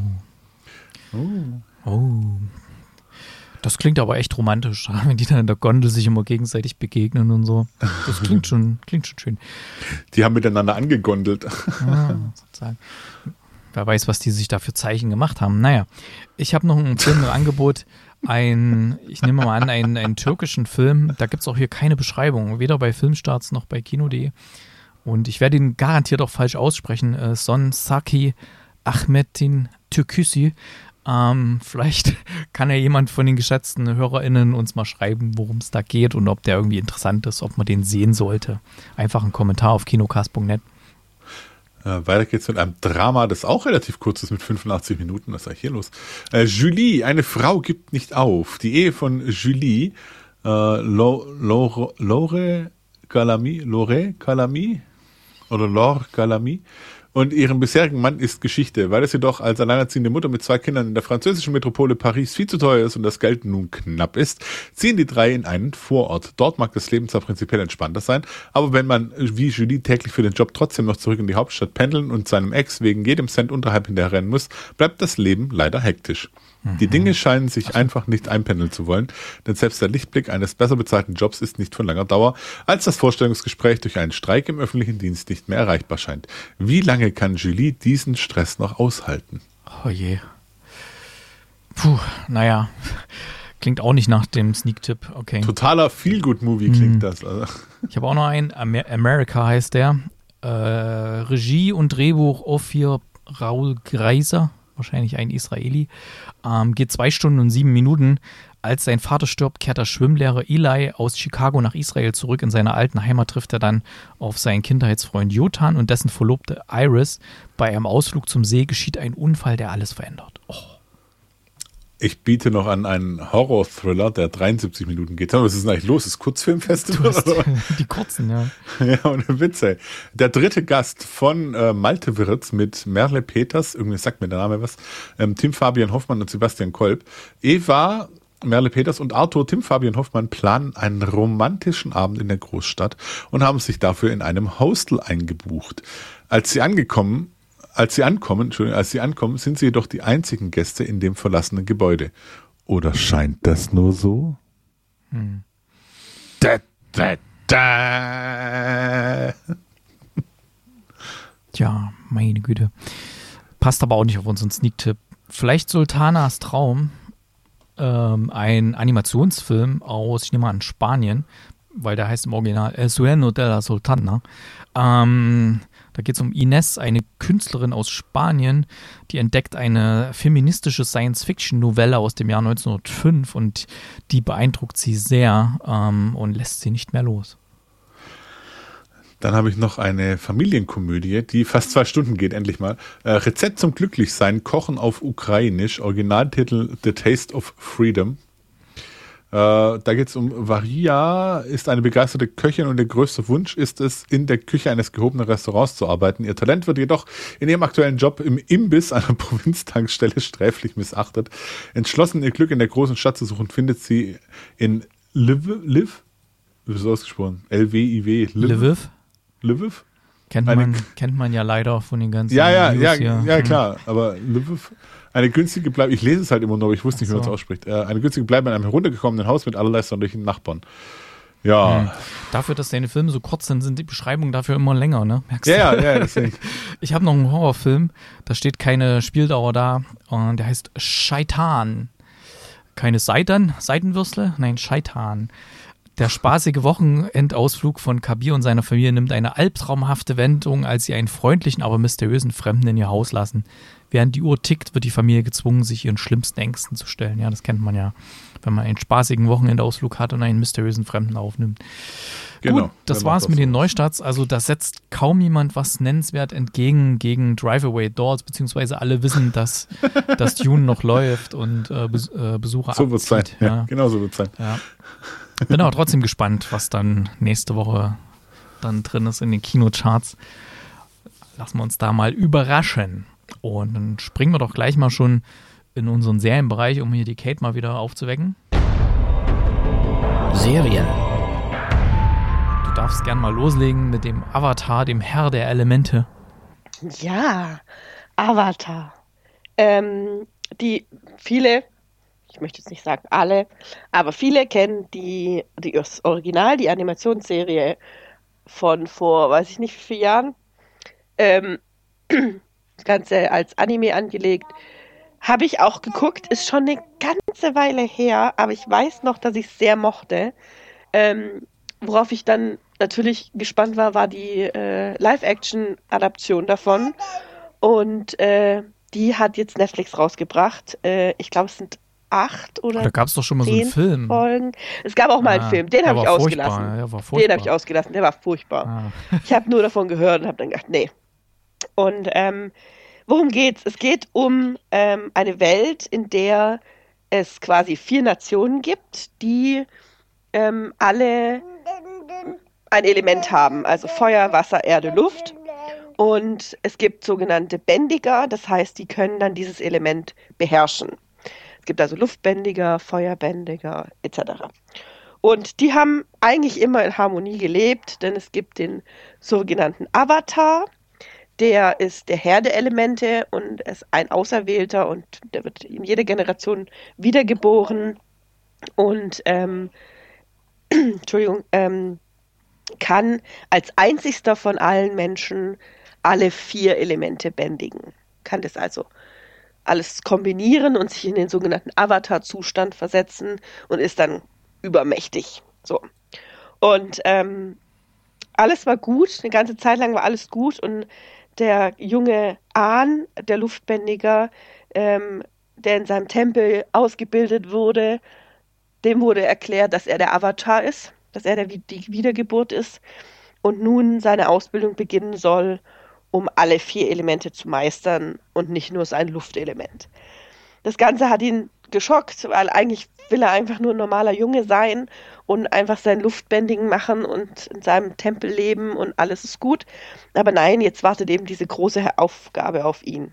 Das klingt aber echt romantisch, [LAUGHS] wenn die dann in der Gondel sich immer gegenseitig begegnen und so. Das klingt schon, klingt schon schön. Die haben miteinander angegondelt. Ah, sozusagen. Wer weiß, was die sich da für Zeichen gemacht haben. Naja, ich habe noch einen Film im Angebot. Ein, ich nehme mal an, einen, einen türkischen Film. Da gibt es auch hier keine Beschreibung, weder bei Filmstarts noch bei Kino.de. Und ich werde ihn garantiert auch falsch aussprechen. Äh, Son Saki Ahmetin Türküsi. Ähm, vielleicht [LAUGHS] kann ja jemand von den geschätzten HörerInnen uns mal schreiben, worum es da geht und ob der irgendwie interessant ist, ob man den sehen sollte. Einfach ein Kommentar auf kinocast.net. Äh, weiter geht's mit einem Drama, das auch relativ kurz ist, mit 85 Minuten. Was ist eigentlich hier los? Äh, Julie, eine Frau gibt nicht auf. Die Ehe von Julie, äh, Lo, Lore, Calami, Lore Calami oder Lore Calami und ihrem bisherigen Mann ist Geschichte, weil es jedoch als alleinerziehende Mutter mit zwei Kindern in der französischen Metropole Paris viel zu teuer ist und das Geld nun knapp ist, ziehen die drei in einen Vorort. Dort mag das Leben zwar prinzipiell entspannter sein, aber wenn man wie Julie täglich für den Job trotzdem noch zurück in die Hauptstadt pendeln und seinem Ex wegen jedem Cent unterhalb hinterherrennen muss, bleibt das Leben leider hektisch. Die Dinge scheinen sich einfach nicht einpendeln zu wollen, denn selbst der Lichtblick eines besser bezahlten Jobs ist nicht von langer Dauer, als das Vorstellungsgespräch durch einen Streik im öffentlichen Dienst nicht mehr erreichbar scheint. Wie lange kann Julie diesen Stress noch aushalten? Oh je. Puh, naja. Klingt auch nicht nach dem Sneak-Tipp. Okay. Totaler Feel-Good-Movie klingt das. Also, Ich habe auch noch einen. Amer America heißt der. Äh, Regie und Drehbuch Ophir Raul Greiser. Wahrscheinlich ein Israeli. Ähm, geht zwei Stunden und sieben Minuten. Als sein Vater stirbt, kehrt der Schwimmlehrer Eli aus Chicago nach Israel zurück. In seiner alten Heimat trifft er dann auf seinen Kindheitsfreund Jotan und dessen Verlobte Iris. Bei einem Ausflug zum See geschieht ein Unfall, der alles verändert. Oh. Ich biete noch an einen Horror-Thriller, der 73 Minuten geht. Was ist denn eigentlich los? Ist Kurzfilmfestival? Du hast [LAUGHS] die kurzen, ja. [LAUGHS] Ja, und ein Witz, ey. Der dritte Gast von äh, Malte Wirz mit Merle Peters, irgendwie sagt mir der Name was, ähm, Tim Fabian Hoffmann und Sebastian Kolb. Eva, Merle Peters und Arthur Tim Fabian Hoffmann planen einen romantischen Abend in der Großstadt und haben sich dafür in einem Hostel eingebucht. Als sie angekommen als sie ankommen, Entschuldigung, als sie ankommen, sind sie jedoch die einzigen Gäste in dem verlassenen Gebäude. Oder scheint das nur so? Hm. Da, da, da. Tja, meine Güte. Passt aber auch nicht auf unseren Sneak-Tipp. Vielleicht Sultanas Traum, ähm, ein Animationsfilm aus, ich nehme mal an, Spanien, weil der heißt im Original El Sueño de la Sultana. Ähm, da geht es um Ines, eine Künstlerin aus Spanien, die entdeckt eine feministische Science-Fiction-Novelle aus dem Jahr 1905 und die beeindruckt sie sehr ähm, und lässt sie nicht mehr los. Dann habe ich noch eine Familienkomödie, die fast zwei Stunden geht, endlich mal. Äh, Rezept zum Glücklichsein, Kochen auf Ukrainisch, Originaltitel The Taste of Freedom. Äh, da geht es um Varia, ist eine begeisterte Köchin und der größte Wunsch ist es, in der Küche eines gehobenen Restaurants zu arbeiten. Ihr Talent wird jedoch in ihrem aktuellen Job im Imbiss einer [LAUGHS] Provinztankstelle sträflich missachtet. Entschlossen, ihr Glück in der großen Stadt zu suchen, findet sie in Liv, Liv? Wie ist es ausgesprochen? L-W-I-W. Lviv? Lviv? Kennt man, kennt man ja leider von den ganzen Ja, ja, ja, ja, Hm. klar. Aber Lviv, eine günstige Bleibe, ich lese es halt immer noch, aber ich wusste nicht, wie man es ausspricht. Äh, eine günstige Bleibe in einem heruntergekommenen Haus mit allerlei sonderlichen Nachbarn. Ja. Hm. Dafür, dass deine Filme so kurz sind, sind die Beschreibungen dafür immer länger, ne? Merkst Ja, du? ja, ja, deswegen. Ich [LAUGHS] habe noch einen Horrorfilm, da steht keine Spieldauer da und der heißt Scheitan. Keine Seitern, Seitenwürstle? Nein, Scheitan. Der spaßige Wochenendausflug von Kabir und seiner Familie nimmt eine albtraumhafte Wendung, als sie einen freundlichen, aber mysteriösen Fremden in ihr Haus lassen. Während die Uhr tickt, wird die Familie gezwungen, sich ihren schlimmsten Ängsten zu stellen. Ja, das kennt man ja, wenn man einen spaßigen Wochenendausflug hat und einen mysteriösen Fremden aufnimmt. Genau. Gut, das war's mit das den. Neustarts. Also da setzt kaum jemand was nennenswert entgegen gegen Drive-Away Doors, beziehungsweise alle wissen, dass, [LAUGHS] dass Dune noch läuft und äh, Bes äh, Besucher So wird es sein. Ja, Ja. genau so wird es sein. Ja. Bin aber trotzdem gespannt, was dann nächste Woche dann drin ist in den Kinocharts. Lassen wir uns da mal überraschen. Und dann springen wir doch gleich mal schon in unseren Serienbereich, um hier die Kate mal wieder aufzuwecken. Serien. Du darfst gern mal loslegen mit dem Avatar, dem Herr der Elemente. Ja, Avatar. Ähm, die viele, ich möchte jetzt nicht sagen alle, aber viele kennen die, die das Original, die Animationsserie von vor, weiß ich nicht wie vielen Jahren. Ähm, [CLEARS THROAT] das Ganze als Anime angelegt. Habe ich auch geguckt, ist schon eine ganze Weile her, aber ich weiß noch, dass ich es sehr mochte. Ähm, worauf ich dann natürlich gespannt war, war die äh, Live-Action-Adaption davon. Und äh, die hat jetzt Netflix rausgebracht. Äh, ich glaube, es sind acht oder Da gab es doch schon mal so einen zehn Film. Folgen. Es gab auch mal einen Ah, Film, den habe ich ausgelassen. furchtbar, der war Den habe ich ausgelassen, der war furchtbar. Ah. Ich habe nur davon gehört und habe dann gedacht, nee. Und ähm, worum geht's? Es geht um ähm, eine Welt, in der es quasi vier Nationen gibt, die ähm, alle ein Element haben, also Feuer, Wasser, Erde, Luft. Und es gibt sogenannte Bändiger, das heißt, die können dann dieses Element beherrschen. Es gibt also Luftbändiger, Feuerbändiger etc. Und die haben eigentlich immer in Harmonie gelebt, denn es gibt den sogenannten Avatar, der ist der Herr der Elemente und ist ein Auserwählter und der wird in jeder Generation wiedergeboren und ähm, [CLEARS THROAT] Entschuldigung, ähm, kann als einzigster von allen Menschen alle vier Elemente bändigen. Kann das also alles kombinieren und sich in den sogenannten Avatar-Zustand versetzen und ist dann übermächtig. So. Und ähm, alles war gut, eine ganze Zeit lang war alles gut und der junge Ahn, der Luftbändiger, ähm, der in seinem Tempel ausgebildet wurde, dem wurde erklärt, dass er der Avatar ist, dass er der, die Wiedergeburt ist und nun seine Ausbildung beginnen soll, um alle vier Elemente zu meistern und nicht nur sein Luftelement. Das Ganze hat ihn geschockt, weil eigentlich will er einfach nur ein normaler Junge sein und einfach sein Luftbändigen machen und in seinem Tempel leben und alles ist gut. Aber nein, jetzt wartet eben diese große Aufgabe auf ihn.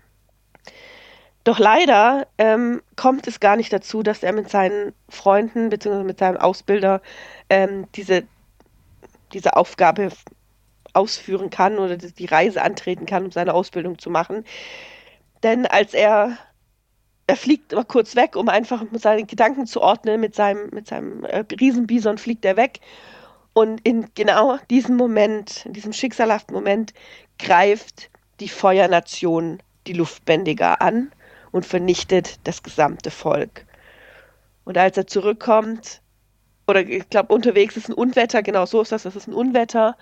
Doch leider ähm, kommt es gar nicht dazu, dass er mit seinen Freunden bzw. mit seinem Ausbilder ähm, diese, diese Aufgabe ausführen kann oder die Reise antreten kann, um seine Ausbildung zu machen. Denn als er er fliegt mal kurz weg, um einfach seine Gedanken zu ordnen. Mit seinem, mit seinem äh, Riesenbison fliegt er weg. Und in genau diesem Moment, in diesem schicksalhaften Moment, greift die Feuernation die Luftbändiger an und vernichtet das gesamte Volk. Und als er zurückkommt, oder ich glaube, unterwegs ist ein Unwetter, genau so ist das, das ist ein Unwetter.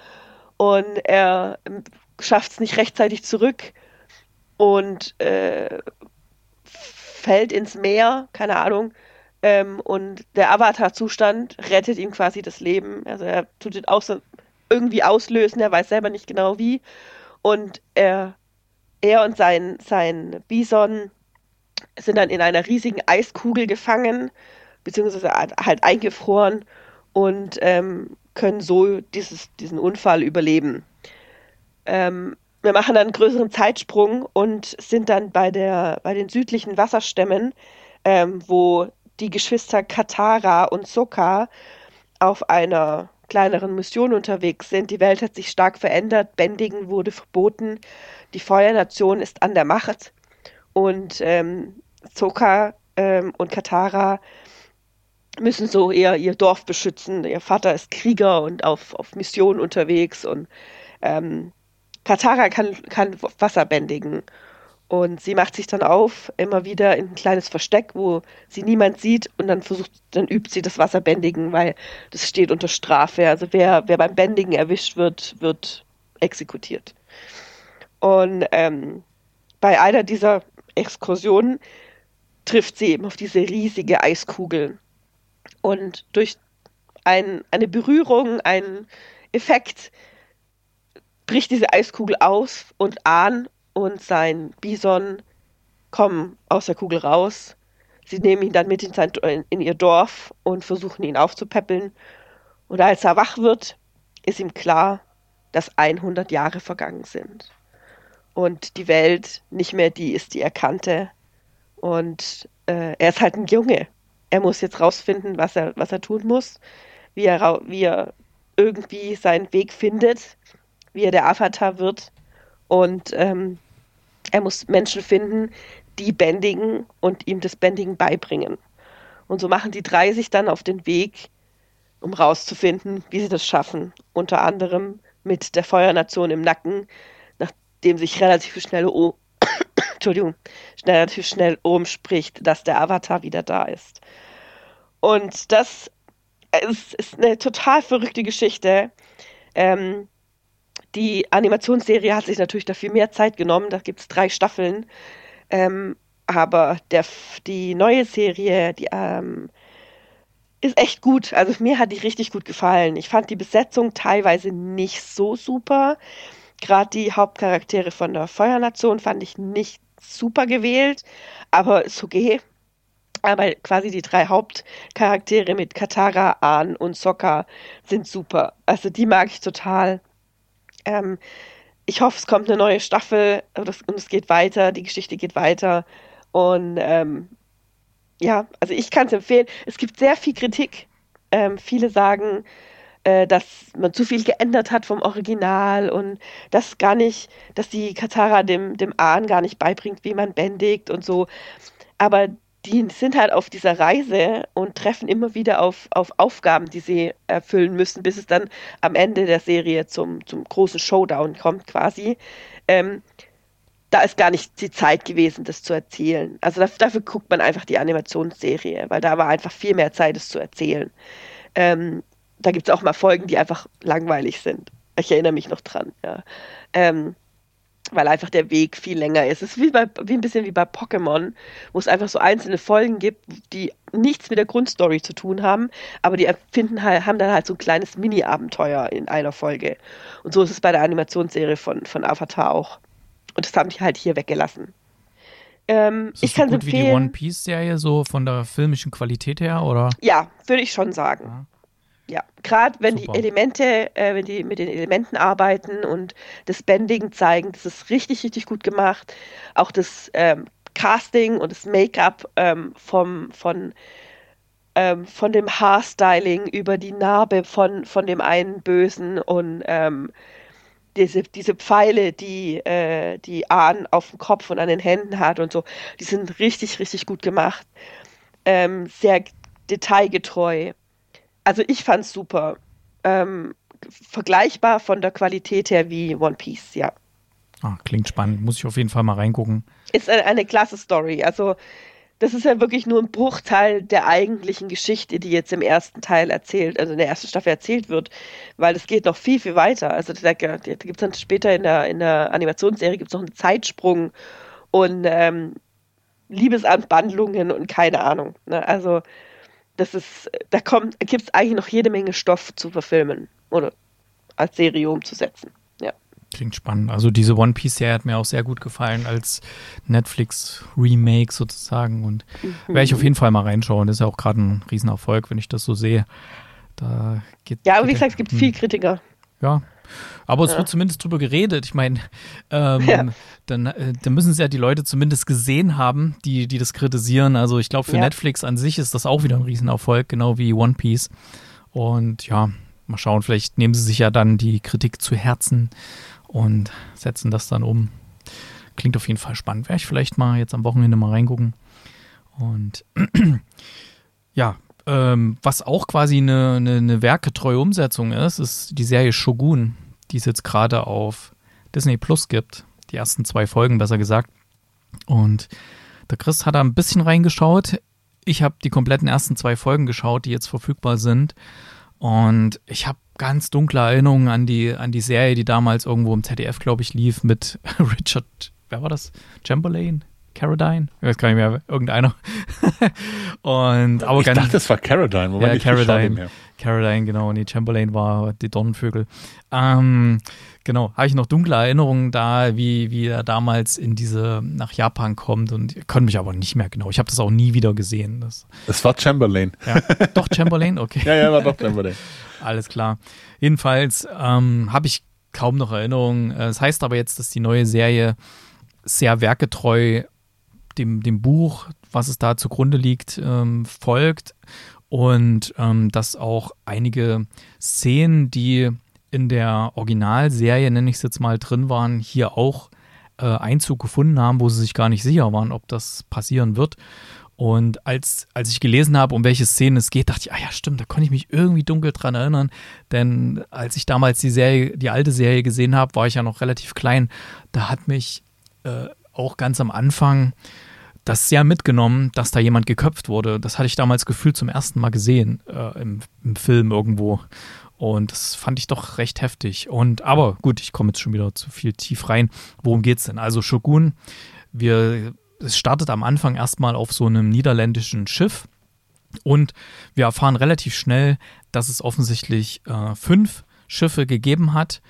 Und er ähm, schafft es nicht rechtzeitig zurück und äh, fällt ins Meer, keine Ahnung. Ähm, und der Avatar-Zustand rettet ihm quasi das Leben. Also er tut ihn aus, irgendwie auslösen, er weiß selber nicht genau wie. Und er, er und sein, sein Bison sind dann in einer riesigen Eiskugel gefangen, beziehungsweise halt eingefroren und ähm, können so dieses, diesen Unfall überleben. Ähm, wir machen dann einen größeren Zeitsprung und sind dann bei, der, bei den südlichen Wasserstämmen, ähm, wo die Geschwister Katara und Sokka auf einer kleineren Mission unterwegs sind. Die Welt hat sich stark verändert, Bändigen wurde verboten, die Feuernation ist an der Macht und ähm, Sokka ähm, und Katara müssen so eher ihr Dorf beschützen. Ihr Vater ist Krieger und auf, auf Mission unterwegs und ähm, Katara kann, kann Wasser bändigen. Und sie macht sich dann auf, immer wieder in ein kleines Versteck, wo sie niemand sieht und dann versucht, dann übt sie das Wasserbändigen, weil das steht unter Strafe. Also wer, wer beim Bändigen erwischt wird, wird exekutiert. Und ähm, bei einer dieser Exkursionen trifft sie eben auf diese riesige Eiskugel. Und durch ein, eine Berührung, einen Effekt, bricht diese Eiskugel aus und Ahn und sein Bison kommen aus der Kugel raus. Sie nehmen ihn dann mit in, sein, in ihr Dorf und versuchen ihn aufzupäppeln. Und als er wach wird, ist ihm klar, dass 100 Jahre vergangen sind. Und die Welt nicht mehr die ist, die er kannte. Und äh, er ist halt ein Junge. Er muss jetzt rausfinden, was er, was er tun muss, wie er, wie er irgendwie seinen Weg findet wie er der Avatar wird. Und ähm, er muss Menschen finden, die bändigen und ihm das Bändigen beibringen. Und so machen die drei sich dann auf den Weg, um rauszufinden, wie sie das schaffen. Unter anderem mit der Feuernation im Nacken, nachdem sich relativ schnell, oh, [COUGHS] Entschuldigung, relativ schnell umspricht, dass der Avatar wieder da ist. Und das ist, ist eine total verrückte Geschichte. Ähm, die Animationsserie hat sich natürlich dafür mehr Zeit genommen. Da gibt es drei Staffeln. Ähm, aber der, die neue Serie, die ähm, ist echt gut. Also mir hat die richtig gut gefallen. Ich fand die Besetzung teilweise nicht so super. Gerade die Hauptcharaktere von der Feuernation fand ich nicht super gewählt, aber ist okay. Aber quasi die drei Hauptcharaktere mit Katara, Ahn und Sokka sind super. Also die mag ich total. Ähm, ich hoffe, es kommt eine neue Staffel und es, geht weiter, die Geschichte geht weiter. Und ähm, ja, also ich kann es empfehlen. Es gibt sehr viel Kritik. Ähm, viele sagen, äh, dass man zu viel geändert hat vom Original und dass gar nicht, dass die Katara dem, dem Ahn gar nicht beibringt, wie man bändigt und so. Aber die sind halt auf dieser Reise und treffen immer wieder auf, auf Aufgaben, die sie erfüllen müssen, bis es dann am Ende der Serie zum, zum großen Showdown kommt quasi. Ähm, da ist gar nicht die Zeit gewesen, das zu erzählen. Also dafür, dafür, guckt man einfach die Animationsserie, weil da war einfach viel mehr Zeit, es zu erzählen. Ähm, da gibt es auch mal Folgen, die einfach langweilig sind. Ich erinnere mich noch dran. Ja. Ähm, weil einfach der Weg viel länger ist. Es ist wie, bei, wie ein bisschen wie bei Pokémon, wo es einfach so einzelne Folgen gibt, die nichts mit der Grundstory zu tun haben, aber die erfinden halt, haben dann halt so ein kleines Mini-Abenteuer in einer Folge. Und so ist es bei der Animationsserie von, von Avatar auch. Und das haben die halt hier weggelassen. Ähm, ist ich kann so gut empfehlen. wie die One Piece Serie so von der filmischen Qualität her oder? Ja, würde ich schon sagen. Ja. Ja, gerade wenn Super. die Elemente, äh, wenn die mit den Elementen arbeiten und das Bending zeigen, das ist richtig, richtig gut gemacht. Auch das ähm, Casting und das Make-up ähm, vom, von, ähm, von dem Haarstyling über die Narbe von, von dem einen Bösen und ähm, diese, diese Pfeile, die, äh, die Ahn auf dem Kopf und an den Händen hat und so, die sind richtig, richtig gut gemacht. Ähm, sehr detailgetreu. Also ich fand's super. Ähm, vergleichbar von der Qualität her wie One Piece, ja. Ah, klingt spannend. Muss ich auf jeden Fall mal reingucken. Ist eine, eine klasse Story. Also das ist ja wirklich nur ein Bruchteil der eigentlichen Geschichte, die jetzt im ersten Teil erzählt, also in der ersten Staffel erzählt wird, weil es geht noch viel, viel weiter. Also da, da gibt es dann später in der, in der Animationsserie gibt's noch einen Zeitsprung und ähm, Liebesanbandlungen und keine Ahnung. Ne? Also das ist, da kommt, gibt es eigentlich noch jede Menge Stoff zu verfilmen oder als Serie umzusetzen. Ja. Klingt spannend. Also diese One Piece-Serie hat mir auch sehr gut gefallen als Netflix-Remake sozusagen und mhm. werde ich auf jeden Fall mal reinschauen. Das ist ja auch gerade ein Riesenerfolg, wenn ich das so sehe. Da geht, ja, aber wie gesagt, es gibt hm. viel Kritiker. Ja, aber es ja. wird zumindest drüber geredet. Ich meine, ähm, ja. dann, äh, dann müssen es ja die Leute zumindest gesehen haben, die, die das kritisieren. Also ich glaube, für ja. Netflix an sich ist das auch wieder ein Riesenerfolg, genau wie One Piece. Und ja, mal schauen, vielleicht nehmen sie sich ja dann die Kritik zu Herzen und setzen das dann um. Klingt auf jeden Fall spannend. Werde ich vielleicht mal jetzt am Wochenende mal reingucken. Und [CLEARS THROAT] ja, ähm, was auch quasi eine, eine, eine werketreue Umsetzung ist, ist die Serie Shogun, die es jetzt gerade auf Disney Plus gibt. Die ersten zwei Folgen, besser gesagt. Und der Chris hat da ein bisschen reingeschaut. Ich habe die kompletten ersten zwei Folgen geschaut, die jetzt verfügbar sind. Und ich habe ganz dunkle Erinnerungen an die, an die Serie, die damals irgendwo im ZDF, glaube ich, lief mit [LAUGHS] Richard, wer war das? Chamberlain? Caradine? Ich weiß gar nicht mehr, irgendeiner. [LAUGHS] und, aber ich ganz, dachte, das war Caradine. Ja, Caradine. Caradine, genau. Und die Chamberlain war die Dornenvögel. Ähm, genau, habe ich noch dunkle Erinnerungen da, wie, wie er damals in diese, nach Japan kommt und ich konnte mich aber nicht mehr genau. Ich habe das auch nie wieder gesehen. Das, es war Chamberlain. Ja, doch Chamberlain, [LAUGHS] okay. ja, ja, war doch Chamberlain. [LAUGHS] Alles klar. Jedenfalls ähm, habe ich kaum noch Erinnerungen. Das heißt aber jetzt, dass die neue Serie sehr werketreu dem, dem Buch, was es da zugrunde liegt, ähm, folgt und ähm, dass auch einige Szenen, die in der Originalserie, nenne ich es jetzt mal, drin waren, hier auch äh, Einzug gefunden haben, wo sie sich gar nicht sicher waren, ob das passieren wird. Und als, als ich gelesen habe, um welche Szenen es geht, dachte ich, ah ja, stimmt, da konnte ich mich irgendwie dunkel dran erinnern. Denn als ich damals die Serie, die alte Serie gesehen habe, war ich ja noch relativ klein. Da hat mich äh, auch ganz am Anfang das sehr mitgenommen, dass da jemand geköpft wurde. Das hatte ich damals gefühlt zum ersten Mal gesehen äh, im, im, Film irgendwo. Und das fand ich doch recht heftig. Und aber gut, ich komme jetzt schon wieder zu viel tief rein. Worum geht's denn? Also Shogun, wir, es startet am Anfang erstmal auf so einem niederländischen Schiff. Und wir erfahren relativ schnell, dass es offensichtlich äh, fünf Schiffe gegeben hat,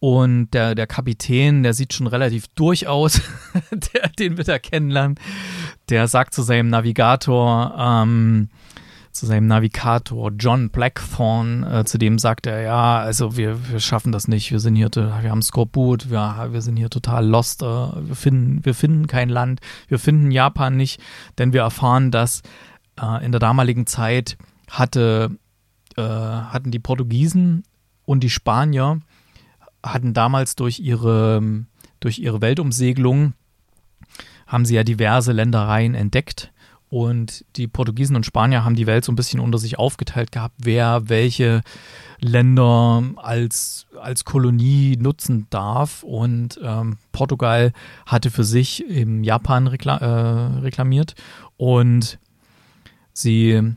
und der, der Kapitän, der sieht schon relativ durch aus, [LAUGHS] der, den wird er kennenlernen. Der sagt zu seinem Navigator, ähm, zu seinem Navigator John Blackthorn, äh, zu dem sagt er, ja, also wir, wir schaffen das nicht, wir sind hier, wir haben Skorbut, wir, wir sind hier total lost, äh, wir, finden, wir finden kein Land, wir finden Japan nicht, denn wir erfahren, dass äh, in der damaligen Zeit hatte, äh, hatten die Portugiesen und die Spanier hatten damals durch ihre, durch ihre Weltumsegelung, haben sie ja diverse Ländereien entdeckt. Und die Portugiesen und Spanier haben die Welt so ein bisschen unter sich aufgeteilt gehabt, wer welche Länder als, als Kolonie nutzen darf. Und ähm, Portugal hatte für sich eben Japan rekla äh, reklamiert. Und sie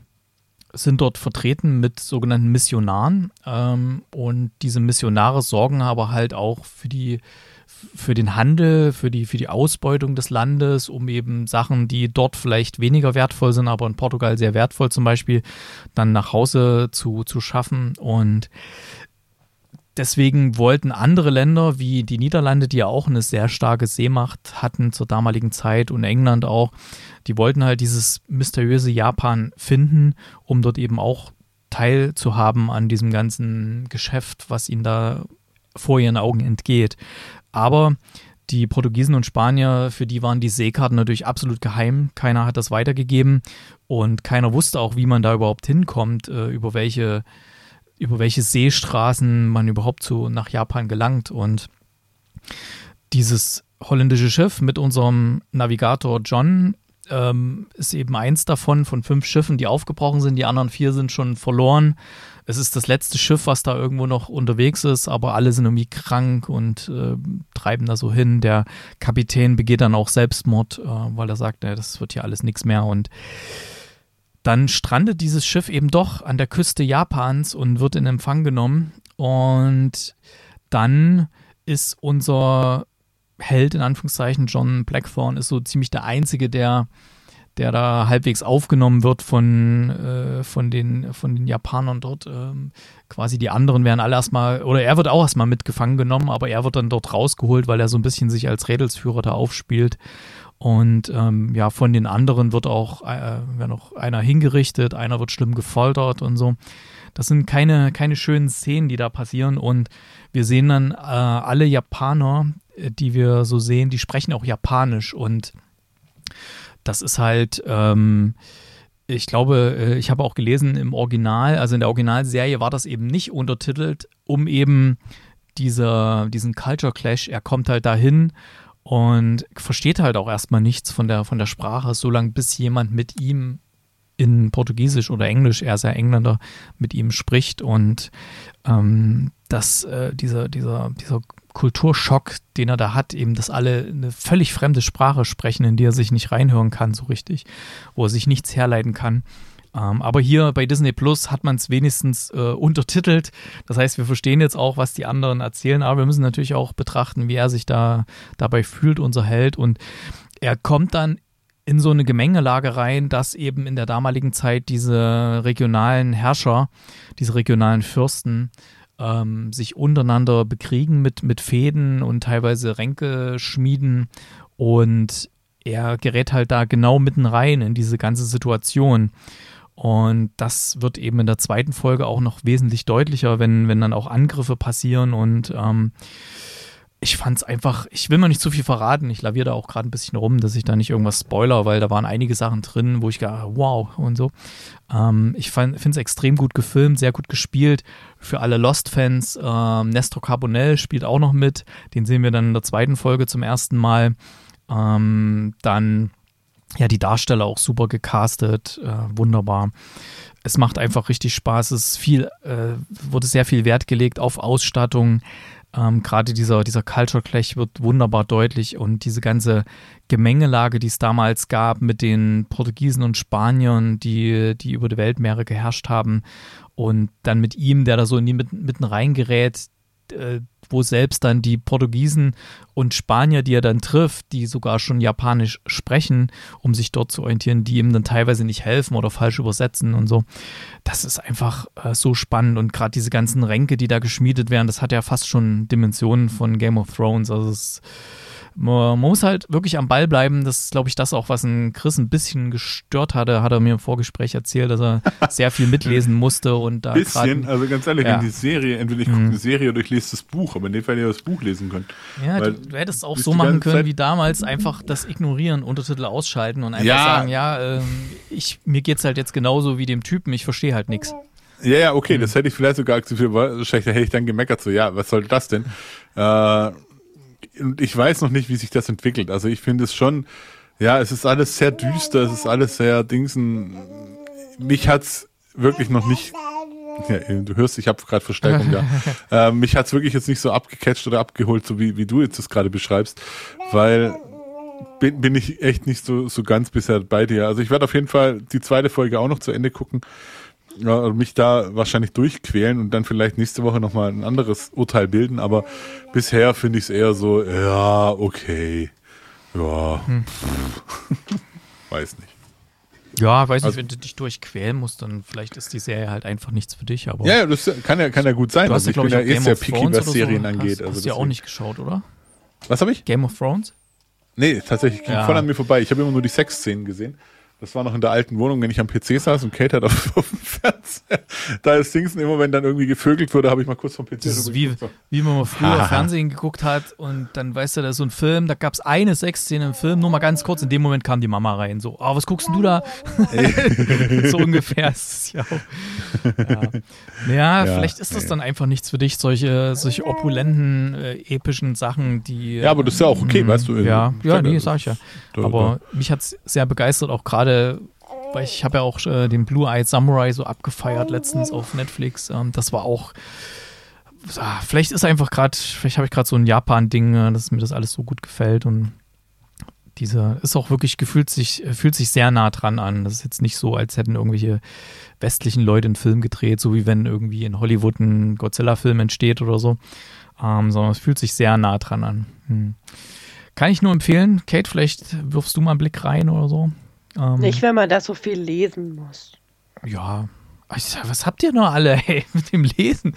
sind dort vertreten mit sogenannten Missionaren ähm, und diese Missionare sorgen aber halt auch für die für den Handel, für die, für die Ausbeutung des Landes, um eben Sachen, die dort vielleicht weniger wertvoll sind, aber in Portugal sehr wertvoll zum Beispiel, dann nach Hause zu, zu schaffen. Und Deswegen wollten andere Länder wie die Niederlande, die ja auch eine sehr starke Seemacht hatten zur damaligen Zeit und England auch, die wollten halt dieses mysteriöse Japan finden, um dort eben auch teilzuhaben an diesem ganzen Geschäft, was ihnen da vor ihren Augen entgeht. Aber die Portugiesen und Spanier, für die waren die Seekarten natürlich absolut geheim. Keiner hat das weitergegeben und keiner wusste auch, wie man da überhaupt hinkommt, äh, über welche über welche Seestraßen man überhaupt zu, nach Japan gelangt. Und dieses holländische Schiff mit unserem Navigator John ähm, ist eben eins davon von fünf Schiffen, die aufgebrochen sind. Die anderen vier sind schon verloren. Es ist das letzte Schiff, was da irgendwo noch unterwegs ist, aber alle sind irgendwie krank und äh, treiben da so hin. Der Kapitän begeht dann auch Selbstmord, äh, weil er sagt, ja, das wird hier alles nichts mehr. Und dann strandet dieses Schiff eben doch an der Küste Japans und wird in Empfang genommen. Und dann ist unser Held, in Anführungszeichen, John Blackthorne, ist so ziemlich der Einzige, der, der da halbwegs aufgenommen wird von, äh, von, den, von den Japanern dort. Ähm, quasi die anderen werden alle erstmal, oder er wird auch erstmal mitgefangen genommen, aber er wird dann dort rausgeholt, weil er so ein bisschen sich als Rädelsführer da aufspielt. Und ähm, ja, von den anderen wird auch äh, wird einer hingerichtet, einer wird schlimm gefoltert und so. Das sind keine, keine schönen Szenen, die da passieren. Und wir sehen dann äh, alle Japaner, äh, die wir so sehen, die sprechen auch Japanisch und das ist halt, ähm, ich glaube, äh, ich habe auch gelesen im Original, also in der Originalserie war das eben nicht untertitelt, um eben dieser, diesen Culture Clash, er kommt halt dahin und versteht halt auch erstmal nichts von der, von der Sprache, solange bis jemand mit ihm in Portugiesisch oder Englisch, er ist ja Engländer, mit ihm spricht und ähm, dass äh, dieser, dieser, dieser Kulturschock, den er da hat, eben, dass alle eine völlig fremde Sprache sprechen, in die er sich nicht reinhören kann, so richtig, wo er sich nichts herleiten kann. Ähm, aber hier bei Disney Plus hat man es wenigstens äh, untertitelt. Das heißt, wir verstehen jetzt auch, was die anderen erzählen, aber wir müssen natürlich auch betrachten, wie er sich da dabei fühlt, unser Held. Und er kommt dann in so eine Gemengelage rein, dass eben in der damaligen Zeit diese regionalen Herrscher, diese regionalen Fürsten, ähm, sich untereinander bekriegen mit, mit Fäden und teilweise Ränke schmieden. Und er gerät halt da genau mitten rein in diese ganze Situation. Und das wird eben in der zweiten Folge auch noch wesentlich deutlicher, wenn, wenn dann auch Angriffe passieren und ähm, ich fand es einfach, ich will mal nicht zu viel verraten, ich laviere da auch gerade ein bisschen rum, dass ich da nicht irgendwas spoiler, weil da waren einige Sachen drin, wo ich gedacht wow und so. Ähm, ich finde es extrem gut gefilmt, sehr gut gespielt. Für alle Lost-Fans, ähm, Nestor Carbonell spielt auch noch mit, den sehen wir dann in der zweiten Folge zum ersten Mal. Ähm, dann, ja, die Darsteller auch super gecastet, äh, wunderbar es macht einfach richtig Spaß. Es viel, äh, wurde sehr viel Wert gelegt auf Ausstattung. Ähm, Gerade dieser, dieser Culture Clash wird wunderbar deutlich und diese ganze Gemengelage, die es damals gab mit den Portugiesen und Spaniern, die, die über die Weltmeere geherrscht haben und dann mit ihm, der da so in die mitten, mitten reingerät, äh, wo selbst dann die Portugiesen und Spanier, die er dann trifft, die sogar schon Japanisch sprechen, um sich dort zu orientieren, die ihm dann teilweise nicht helfen oder falsch übersetzen und so. Das ist einfach äh, so spannend und gerade diese ganzen Ränke, die da geschmiedet werden, das hat ja fast schon Dimensionen von Game of Thrones. Also es ist man muss halt wirklich am Ball bleiben. Das ist, glaube ich, das auch, was ein Chris ein bisschen gestört hatte, hat er mir im Vorgespräch erzählt, dass er [LAUGHS] sehr viel mitlesen musste und da. Bisschen, also ganz ehrlich, ja. in die Serie, entweder ich gucke mhm. eine Serie oder ich lese das Buch, aber in dem Fall hätte ich das Buch lesen können. Ja, du, du, hättest auch so machen können Zeit wie damals, einfach das ignorieren, Untertitel ausschalten und einfach ja. sagen, ja, ähm, ich, mir geht's halt jetzt genauso wie dem Typen, ich verstehe halt nichts. Ja, ja, okay, mhm. das hätte ich vielleicht sogar akzeptiert, wahrscheinlich hätte ich dann gemeckert, so, ja, was soll das denn? Äh, und ich weiß noch nicht, wie sich das entwickelt. Also ich finde es schon, ja, es ist alles sehr düster, es ist alles sehr Dingsen. Mich hat's wirklich noch nicht. Ja, du hörst, ich habe gerade Verstärkung da. [LAUGHS] äh, mich hat's wirklich jetzt nicht so abgecatcht oder abgeholt, so wie, wie du jetzt das gerade beschreibst, weil bin, bin ich echt nicht so, so ganz bisher bei dir. Also ich werde auf jeden Fall die zweite Folge auch noch zu Ende gucken ja, mich da wahrscheinlich durchquälen und dann vielleicht nächste Woche nochmal ein anderes Urteil bilden, aber bisher finde ich es eher so, ja, okay. Ja. Hm. weiß nicht. Ja, weiß nicht, also, wenn du dich durchquälen musst, dann vielleicht ist die Serie halt einfach nichts für dich. Aber ja, das kann ja, kann ja gut sein. Du hast also ja, ich bin ja eh sehr picky, was Serien so. angeht. Hast, also hast du ja auch nicht geschaut, oder? Was habe ich? Game of Thrones? Nee, tatsächlich ging ja. voll an mir vorbei. Ich habe immer nur die Sexszenen gesehen. Das war noch in der alten Wohnung, wenn ich am PC saß und Kate hat auf, [LAUGHS] auf dem Fernseher. Da ist Dings immer, wenn dann irgendwie gevögelt wurde, habe ich mal kurz vom PC Das ist wie, wie man mal früher Haha. Fernsehen geguckt hat und dann weißt du, da ist so ein Film, da gab es eine Sexszene im Film, nur mal ganz kurz, in dem Moment kam die Mama rein, so, oh, was guckst denn du da? [LAUGHS] so ungefähr ist es ja auch. Ja, ja, Ja, vielleicht ist das nee. dann einfach nichts für dich, solche, solche opulenten, äh, epischen Sachen, die. Ja, aber das ist ja auch okay, ähm, weißt du, äh, Ja, ja, nee, sag ich ja. Aber mich hat es sehr begeistert, auch gerade, weil ich habe ja auch äh, den Blue-Eyed Samurai so abgefeiert letztens auf Netflix. Ähm, das war auch, ah, vielleicht ist einfach gerade, vielleicht habe ich gerade so ein Japan-Ding, äh, dass mir das alles so gut gefällt und dieser ist auch wirklich gefühlt sich, fühlt sich sehr nah dran an. Das ist jetzt nicht so, als hätten irgendwelche westlichen Leute einen Film gedreht, so wie wenn irgendwie in Hollywood ein Godzilla-Film entsteht oder so. Ähm, sondern es fühlt sich sehr nah dran an. Hm. Kann ich nur empfehlen. Kate, vielleicht wirfst du mal einen Blick rein oder so. Ähm, Nicht, wenn man da so viel lesen muss. ja. Sag, Was habt ihr noch alle ey, [LAUGHS] mit dem Lesen?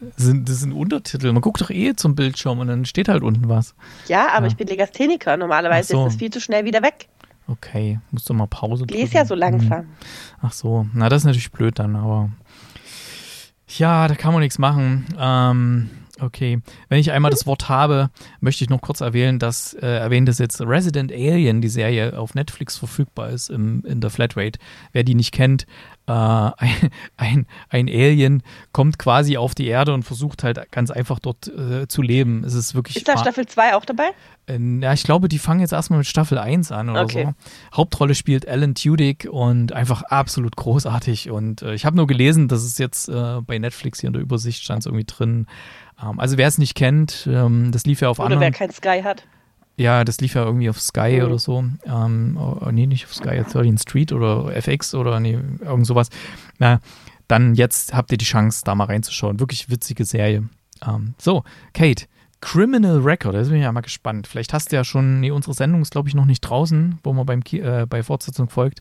Das sind, das sind Untertitel. Man guckt doch eh zum Bildschirm und dann steht halt unten was. Ja, aber Ja. ich bin Legastheniker. Normalerweise so. ist das viel zu schnell wieder weg. Okay, musst du mal Pause Ich lese drücken. ja so Hm. langsam. Ach so, na das ist natürlich blöd dann, aber ja, da kann man nichts machen. Ähm, okay, wenn ich einmal das Wort habe, möchte ich noch kurz erwähnen, dass äh, erwähnt, dass jetzt Resident Alien, die Serie auf Netflix verfügbar ist im, in der Flatrate. Wer die nicht kennt, äh, [LAUGHS] ein, ein, ein Alien kommt quasi auf die Erde und versucht halt ganz einfach dort äh, zu leben. Es ist wirklich Ist da Staffel 2 auch dabei? äh, Ja, ich glaube, die fangen jetzt erstmal mit Staffel 1 an oder Okay. so. Hauptrolle spielt Alan Tudyk und einfach absolut großartig. Und äh, ich habe nur gelesen, dass es jetzt äh, bei Netflix hier in der Übersicht stand irgendwie drin. Ähm, also wer es nicht kennt, ähm, das lief ja auf Oder wer anderen. kein Sky hat? Ja, das lief ja irgendwie auf Sky Mhm. oder so. Ähm, oh, nee, nicht auf Sky, 13 Street oder FX oder nee, irgend sowas. Na, dann jetzt habt ihr die Chance, da mal reinzuschauen. Wirklich witzige Serie. Ähm, so, Kate, Criminal Record, da bin ich ja mal gespannt. Vielleicht hast du ja schon, nee, unsere Sendung ist, glaube ich, noch nicht draußen, wo wir beim äh, bei Fortsetzung folgt,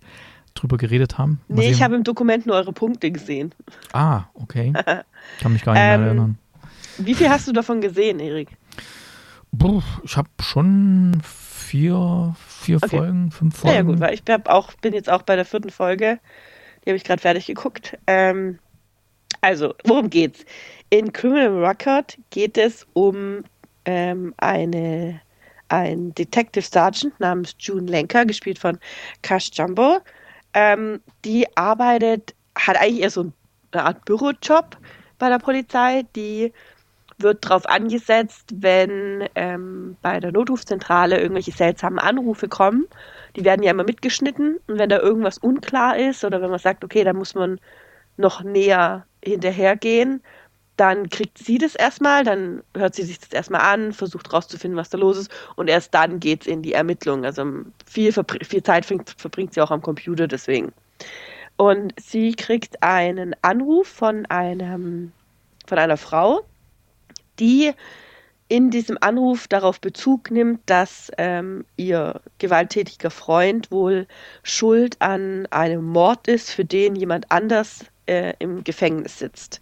drüber geredet haben. Mal Nee, ich sehen. habe im Dokument nur eure Punkte gesehen. Ah, okay. [LAUGHS] Kann mich gar nicht mehr Ähm, erinnern. Wie viel hast du davon gesehen, Erik? Ich habe schon vier, vier Okay. Folgen, fünf Ja, Folgen. ja, gut, weil ich auch, bin jetzt auch bei der vierten Folge. Die habe ich gerade fertig geguckt. Ähm, also, worum geht's? In Criminal Record geht es um ähm, eine, ein Detective Sergeant namens June Lenker, gespielt von Cash Jumbo. Ähm, die arbeitet, hat eigentlich eher so eine Art Bürojob bei der Polizei. Die wird darauf angesetzt, wenn ähm, bei der Notrufzentrale irgendwelche seltsamen Anrufe kommen. Die werden ja immer mitgeschnitten und wenn da irgendwas unklar ist oder wenn man sagt, okay, da muss man noch näher hinterhergehen, dann kriegt sie das erstmal, dann hört sie sich das erstmal an, versucht rauszufinden, was da los ist und erst dann geht es in die Ermittlung. Also viel, viel Zeit verbringt sie auch am Computer deswegen. Und sie kriegt einen Anruf von einem von einer Frau, die in diesem Anruf darauf Bezug nimmt, dass ähm, ihr gewalttätiger Freund wohl schuld an einem Mord ist, für den jemand anders äh, im Gefängnis sitzt.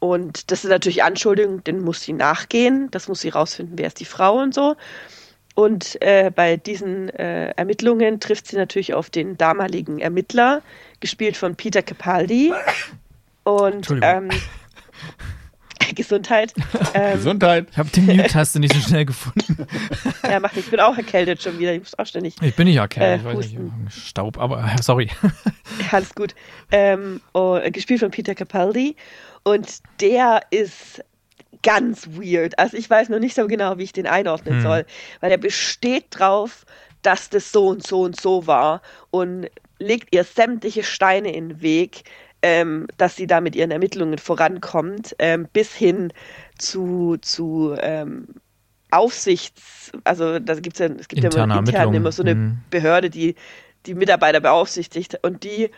Und das ist natürlich Anschuldigung, den muss sie nachgehen, das muss sie rausfinden, wer ist die Frau und so. Und äh, bei diesen äh, Ermittlungen trifft sie natürlich auf den damaligen Ermittler, gespielt von Peter Capaldi. Und Entschuldigung. ähm, [LAUGHS] Gesundheit. Ähm, Gesundheit. Ich habe die Mute-Taste nicht so schnell gefunden. [LAUGHS] ja, mach, ich bin auch erkältet schon wieder. Ich muss auch ständig. Ich bin nicht erkältet, Äh, ich weiß nicht. Staub, aber äh, sorry. [LAUGHS] Alles gut. Ähm, oh, gespielt von Peter Capaldi. Und der ist ganz weird. Also ich weiß noch nicht so genau, wie ich den einordnen Hm. soll, weil er besteht drauf, dass das so und so und so war und legt ihr sämtliche Steine in den Weg, ähm, dass sie da mit ihren Ermittlungen vorankommt, ähm, bis hin zu, zu ähm, Aufsichts, also da gibt's ja, es gibt ja Interne immer, intern immer so eine Hm. Behörde, die die Mitarbeiter beaufsichtigt und die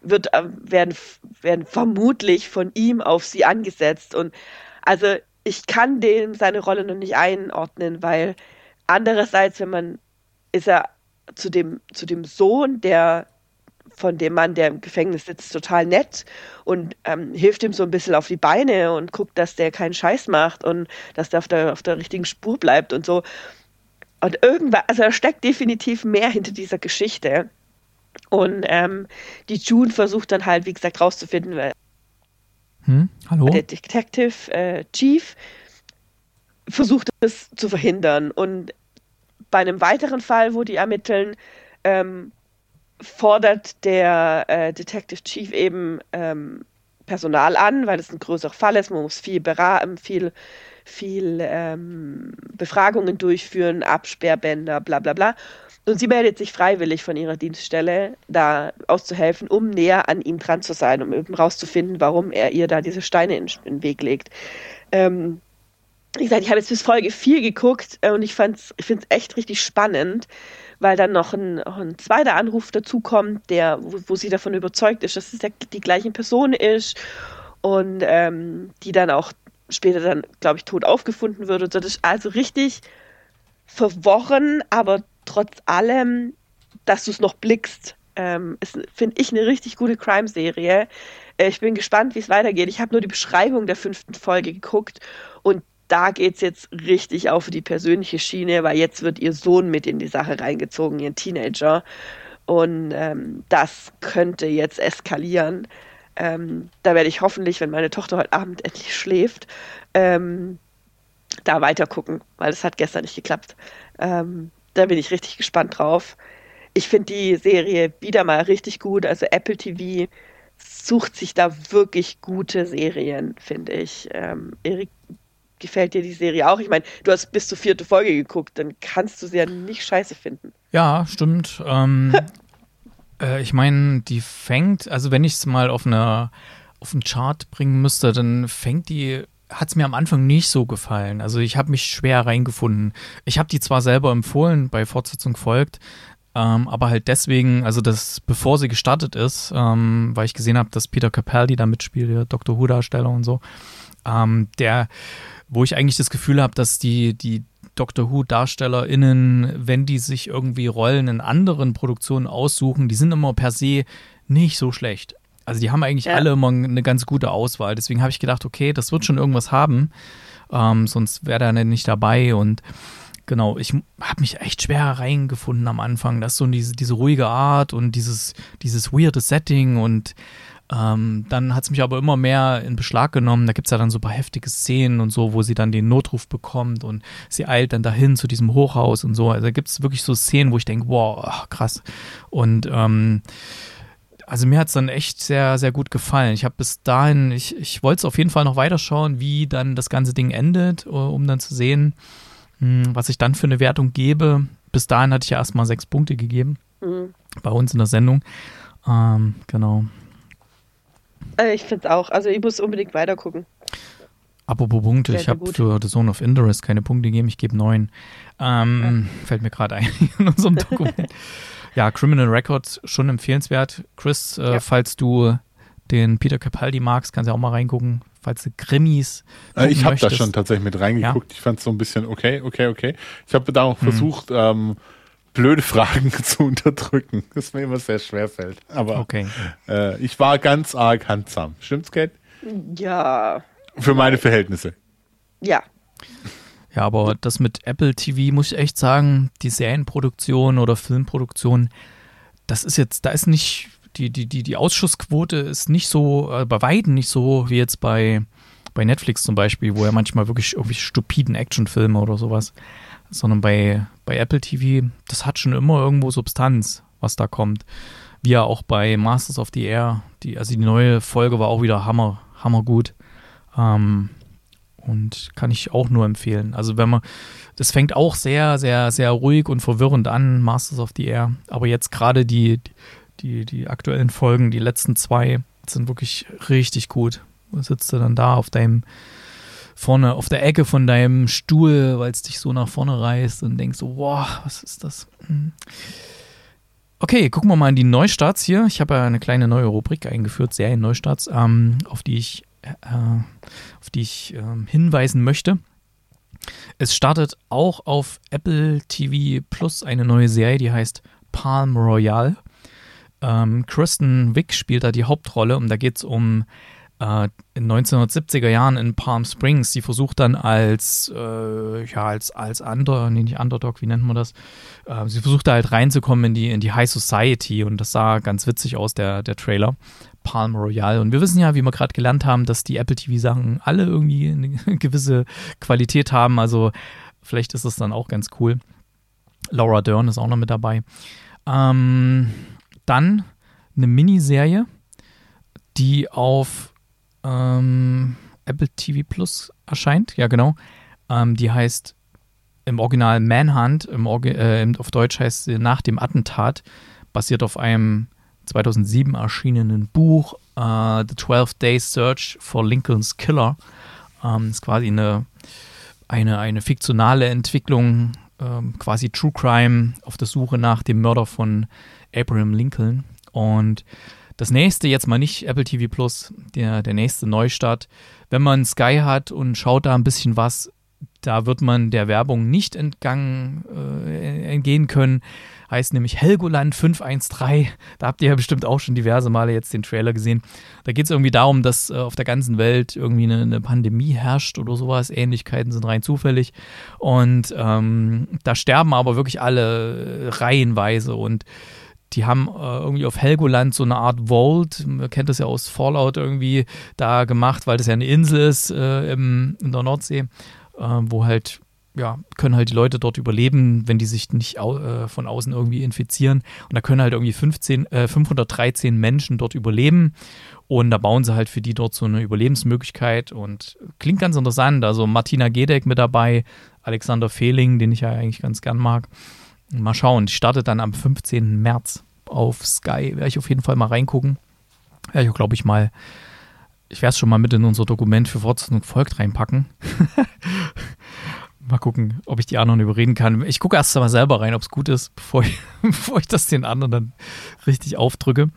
wird, äh, werden, werden vermutlich von ihm auf sie angesetzt. Und also ich kann dem seine Rolle noch nicht einordnen, weil andererseits, wenn man, ist er zu dem, zu dem Sohn, der von dem Mann, der im Gefängnis sitzt, total nett und ähm, hilft ihm so ein bisschen auf die Beine und guckt, dass der keinen Scheiß macht und dass der auf der, auf der richtigen Spur bleibt und so. Und irgendwann, also da steckt definitiv mehr hinter dieser Geschichte. Und ähm, die June versucht dann halt, wie gesagt, rauszufinden, weil Hm? Hallo? der Detective äh, Chief versucht es zu verhindern. Und bei einem weiteren Fall, wo die ermitteln, ähm, fordert der äh, Detective Chief eben ähm, Personal an, weil es ein größerer Fall ist. Man muss viel beraten, viel, viel ähm, Befragungen durchführen, Absperrbänder, bla bla bla. Und sie meldet sich freiwillig von ihrer Dienststelle, da auszuhelfen, um näher an ihm dran zu sein, um eben rauszufinden, warum er ihr da diese Steine in, in den Weg legt. Ähm, wie gesagt, ich habe jetzt bis Folge 4 geguckt äh, und ich, ich finde es echt richtig spannend, weil dann noch ein, ein zweiter Anruf dazukommt, der, wo, wo sie davon überzeugt ist, dass es der, die gleiche Person ist und ähm, die dann auch später dann, glaube ich, tot aufgefunden wird. Und so. Das ist also richtig verworren, aber trotz allem, dass du es noch blickst, ähm, ist, finde ich, eine richtig gute Crime-Serie. Äh, ich bin gespannt, wie es weitergeht. Ich habe nur die Beschreibung der fünften Folge geguckt und da geht es jetzt richtig auf die persönliche Schiene, weil jetzt wird ihr Sohn mit in die Sache reingezogen, ihr Teenager. Und ähm, das könnte jetzt eskalieren. Ähm, da werde ich hoffentlich, wenn meine Tochter heute Abend endlich schläft, ähm, da weiter gucken, weil das hat gestern nicht geklappt. Ähm, da bin ich richtig gespannt drauf. Ich finde die Serie wieder mal richtig gut. Also Apple TV sucht sich da wirklich gute Serien, finde ich. Ähm, Erik, gefällt dir die Serie auch? Ich meine, du hast bis zur vierte Folge geguckt, dann kannst du sie ja nicht scheiße finden. Ja, stimmt. Ähm, [LAUGHS] äh, ich meine, die fängt, also wenn ich es mal auf eine auf einen Chart bringen müsste, dann fängt die, hat es mir am Anfang nicht so gefallen. Also ich habe mich schwer reingefunden. Ich habe die zwar selber empfohlen, bei Fortsetzung folgt, ähm, aber halt deswegen, also das, bevor sie gestartet ist, ähm, weil ich gesehen habe, dass Peter Capaldi da mitspielt, der Dr. Who-Darsteller und so, ähm, der, wo ich eigentlich das Gefühl habe, dass die, die Doctor Who-DarstellerInnen, wenn die sich irgendwie Rollen in anderen Produktionen aussuchen, die sind immer per se nicht so schlecht. Also die haben eigentlich Ja. alle immer eine ganz gute Auswahl. Deswegen habe ich gedacht, okay, das wird schon irgendwas haben. Ähm, sonst wäre der nicht dabei. Und genau, ich habe mich echt schwer reingefunden am Anfang. Das ist so diese, diese ruhige Art und dieses, dieses weirde Setting und ähm, dann hat es mich aber immer mehr in Beschlag genommen. Da gibt es ja dann so ein paar heftige Szenen und so, wo sie dann den Notruf bekommt und sie eilt dann dahin zu diesem Hochhaus und so. Also da gibt es wirklich so Szenen, wo ich denke, wow, ach, krass. Und ähm, also mir hat es dann echt sehr, sehr gut gefallen. Ich habe bis dahin, ich, ich wollte es auf jeden Fall noch weiterschauen, wie dann das ganze Ding endet, äh, um dann zu sehen, was ich dann für eine Wertung gebe. Bis dahin hatte ich ja erstmal sechs Punkte gegeben Mhm. bei uns in der Sendung. Ähm, genau. Äh, ich finde es auch. Also ich muss unbedingt weiter gucken. Apropos Punkte, ich habe für The Zone of Interest keine Punkte gegeben, ich gebe neun. Ähm, Fällt mir gerade ein [LAUGHS] in unserem Dokument. [LAUGHS] ja, Criminal Records schon empfehlenswert. Chris, äh, Ja. falls du den Peter Capaldi magst, kannst du auch mal reingucken. Falls du Krimis. Äh, ich habe da schon tatsächlich mit reingeguckt. Ich fand es so ein bisschen okay, okay, okay. Ich habe da auch versucht, ähm, blöde Fragen [LAUGHS] zu unterdrücken, das mir immer sehr schwer fällt. Aber Okay. äh, ich war ganz arg handsam. Stimmt's, Kate? Ja. Für meine Verhältnisse. Ja. Ja, aber das mit Apple TV muss ich echt sagen, die Serienproduktion oder Filmproduktion, das ist jetzt, da ist nicht, die, die, die, die Ausschussquote ist nicht so, äh, bei Weitem nicht so wie jetzt bei, bei Netflix zum Beispiel, wo ja manchmal wirklich irgendwie stupiden Actionfilme oder sowas, sondern bei, bei Apple TV, das hat schon immer irgendwo Substanz, was da kommt. Wie ja auch bei Masters of the Air, die, also die neue Folge war auch wieder hammer, hammergut. Ähm, und kann ich auch nur empfehlen. Also wenn man, das fängt auch sehr, sehr, sehr ruhig und verwirrend an, Masters of the Air. Aber jetzt gerade die, die, die aktuellen Folgen, die letzten zwei, sind wirklich richtig gut. Du sitzt du dann da auf deinem, vorne, auf der Ecke von deinem Stuhl, weil es dich so nach vorne reißt und denkst so, wow, was ist das? Hm. Okay, gucken wir mal in die Neustarts hier. Ich habe ja eine kleine neue Rubrik eingeführt, Serien-Neustarts, ähm, auf die ich äh, auf die ich ähm, hinweisen möchte. Es startet auch auf Apple TV Plus eine neue Serie, die heißt Palm Royale. Ähm, Kristen Wick spielt da die Hauptrolle und da geht es um äh, in 1970er Jahren in Palm Springs. Sie versucht dann als, äh, ja, als, als Under, nee, nicht Underdog, wie nennt man das? Äh, sie versucht da halt reinzukommen in die, in die High Society und das sah ganz witzig aus, der, der Trailer. Palm Royale. Und wir wissen ja, wie wir gerade gelernt haben, dass die Apple TV-Sachen alle irgendwie eine [LAUGHS] gewisse Qualität haben. Also vielleicht ist das dann auch ganz cool. Laura Dern ist auch noch mit dabei. Ähm, dann eine Miniserie, die auf ähm, Apple TV Plus erscheint. Ja, genau. Ähm, die heißt im Original Manhunt, im Orgi äh, auf Deutsch heißt sie Nach dem Attentat, basiert auf einem 2007 erschienenen Buch uh, The 12 Days Search for Lincoln's Killer. Ähm, ist quasi eine, eine, eine fiktionale Entwicklung, ähm, quasi True Crime auf der Suche nach dem Mörder von Abraham Lincoln. Und das nächste, jetzt mal nicht Apple TV Plus, der, der nächste Neustart. Wenn man Sky hat und schaut da ein bisschen was, da wird man der Werbung nicht entgangen, äh, entgehen können. Heißt nämlich Helgoland 513. Da habt ihr ja bestimmt auch schon diverse Male jetzt den Trailer gesehen. Da geht es irgendwie darum, dass äh, auf der ganzen Welt irgendwie eine, eine, Pandemie herrscht oder sowas. Ähnlichkeiten sind rein zufällig. Und ähm, da sterben aber wirklich alle reihenweise und die haben äh, irgendwie auf Helgoland so eine Art Vault, man kennt das ja aus Fallout irgendwie, da gemacht, weil das ja eine Insel ist äh, im, in der Nordsee äh, wo halt ja, können halt die Leute dort überleben, wenn die sich nicht au äh, von außen irgendwie infizieren. Und da können halt irgendwie 15, äh, 513 Menschen dort überleben. Und da bauen sie halt für die dort so eine Überlebensmöglichkeit. Und klingt ganz interessant. Also Martina Gedeck mit dabei, Alexander Fehling, den ich ja eigentlich ganz gern mag. Mal schauen, die startet dann am 15. März auf Sky. Werde ich auf jeden Fall mal reingucken. Werde ich auch, glaube ich, mal ich werde es schon mal mit in unser Dokument für Fortsetzung folgt reinpacken. [LAUGHS] mal gucken, ob ich die anderen überreden kann. Ich gucke erst mal selber rein, ob es gut ist, [LAUGHS] bevor ich, bevor ich das den anderen dann richtig aufdrücke.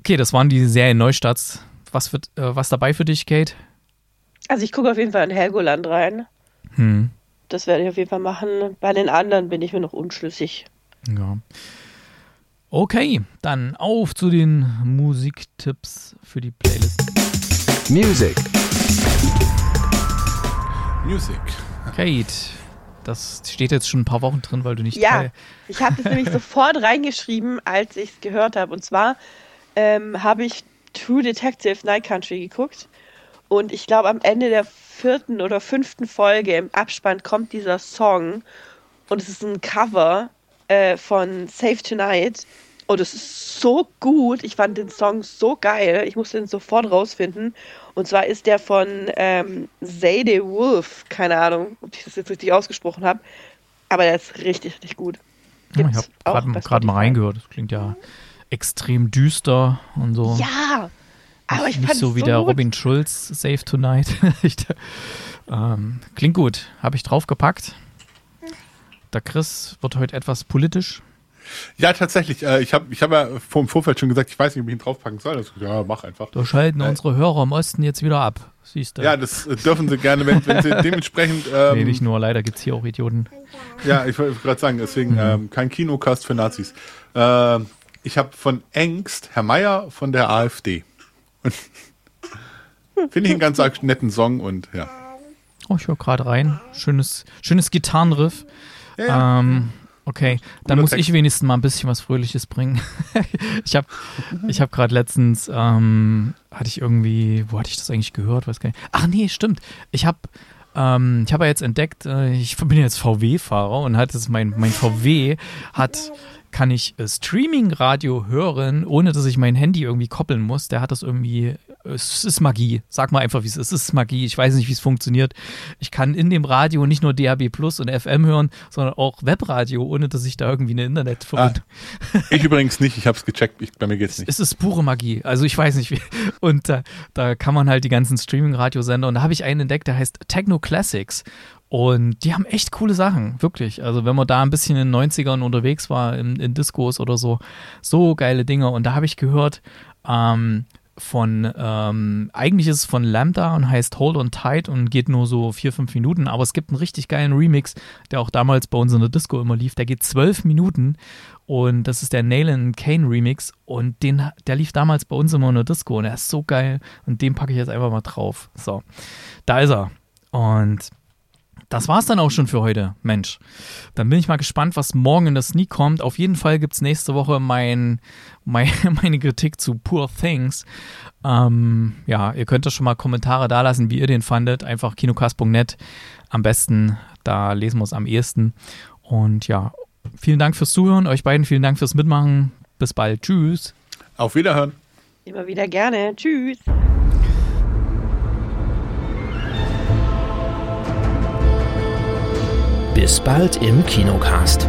Okay, das waren die Serien Neustarts. Was, wird, äh, was dabei für dich, Kate? Also ich gucke auf jeden Fall in Helgoland rein. Hm. Das werde ich auf jeden Fall machen. Bei den anderen bin ich mir noch unschlüssig. Ja. Okay, dann auf zu den Musiktipps für die Playlist. Music. Music. Kate, das steht jetzt schon ein paar Wochen drin, weil du nicht. Ja, ich habe das nämlich [LAUGHS] sofort reingeschrieben, als ich es gehört habe. Und zwar ähm, habe ich True Detective Night Country geguckt. Und ich glaube, am Ende der vierten oder fünften Folge im Abspann kommt dieser Song. Und es ist ein Cover äh, von Save Tonight. Und es ist so gut. Ich fand den Song so geil. Ich musste den sofort rausfinden. Und zwar ist der von ähm, Zayde Wolf. Keine Ahnung, ob ich das jetzt richtig ausgesprochen habe. Aber der ist richtig, richtig gut. Gibt's ich habe gerade mal reingehört. Das klingt ja extrem düster und so. Ja, aber ich nicht so wie so der gut. Robin Schulz Save Tonight. [LAUGHS] ich, ähm, klingt gut. Habe ich draufgepackt. Der Chris wird heute etwas politisch. Ja, tatsächlich. Äh, ich habe ich hab ja vor dem Vorfeld schon gesagt, ich weiß nicht, ob ich ihn draufpacken soll. Das, ja, mach einfach. Da schalten äh, unsere Hörer im Osten jetzt wieder ab. Siehst du. Ja, das äh, dürfen sie gerne, wenn, wenn sie [LAUGHS] dementsprechend. Ähm, nee, nicht nur, leider gibt es hier auch Idioten. Ja, ich wollte gerade sagen, deswegen mhm. ähm, kein Kinocast für Nazis. Äh, ich habe von Engst Herr Meier von der AfD. [LAUGHS] Finde ich einen ganz netten Song und ja. Oh, ich höre gerade rein. Schönes, schönes Gitarrenriff. Ja, ja. Ähm, Okay, dann muss Text. ich wenigstens mal ein bisschen was Fröhliches bringen. ich [LAUGHS] habe ich hab gerade letztens, ähm, hatte ich irgendwie, wo hatte ich das eigentlich gehört? Weiß gar nicht. Ach nee, stimmt. Ich habe ähm, ich habe ja jetzt entdeckt, äh, ich bin jetzt VW-Fahrer und hat es mein, mein VW hat kann ich äh, Streaming-Radio hören, ohne dass ich mein Handy irgendwie koppeln muss. Der hat das irgendwie, es ist Magie. Sag mal einfach, wie es ist. Es ist Magie. Ich weiß nicht, wie es funktioniert. Ich kann in dem Radio nicht nur DAB Plus und FM hören, sondern auch Webradio, ohne dass ich da irgendwie eine Internetverbindung. Ah, ich übrigens nicht. Ich habe es gecheckt. Ich, bei mir geht's nicht. Es ist pure Magie. Also ich weiß nicht wie. [LAUGHS] Und da, da kann man halt die ganzen Streaming-Radiosender und da habe ich einen entdeckt, der heißt Techno Classics. Und die haben echt coole Sachen, wirklich. Also wenn man da ein bisschen in den 90ern unterwegs war, in, in Discos oder so, so geile Dinge. Und da habe ich gehört, ähm, von, ähm, eigentlich ist es von Lambda und heißt Hold on Tight und geht nur so vier, fünf Minuten, aber es gibt einen richtig geilen Remix, der auch damals bei uns in der Disco immer lief, der geht zwölf Minuten und das ist der Nail Kane Remix und den, der lief damals bei uns immer in der Disco und er ist so geil und den packe ich jetzt einfach mal drauf. So, da ist er. Und das war's dann auch schon für heute, Mensch. Dann bin ich mal gespannt, was morgen in das Sneak kommt. Auf jeden Fall gibt's nächste Woche mein, mein, [LAUGHS] meine Kritik zu Poor Things. Ähm, ja, ihr könnt da schon mal Kommentare da lassen, wie ihr den fandet. Einfach kinocast.net am besten. Da lesen wir es am ehesten. Und ja, vielen Dank fürs Zuhören. Euch beiden vielen Dank fürs Mitmachen. Bis bald. Tschüss. Auf Wiederhören. Immer wieder gerne. Tschüss. Bis bald im Kinocast.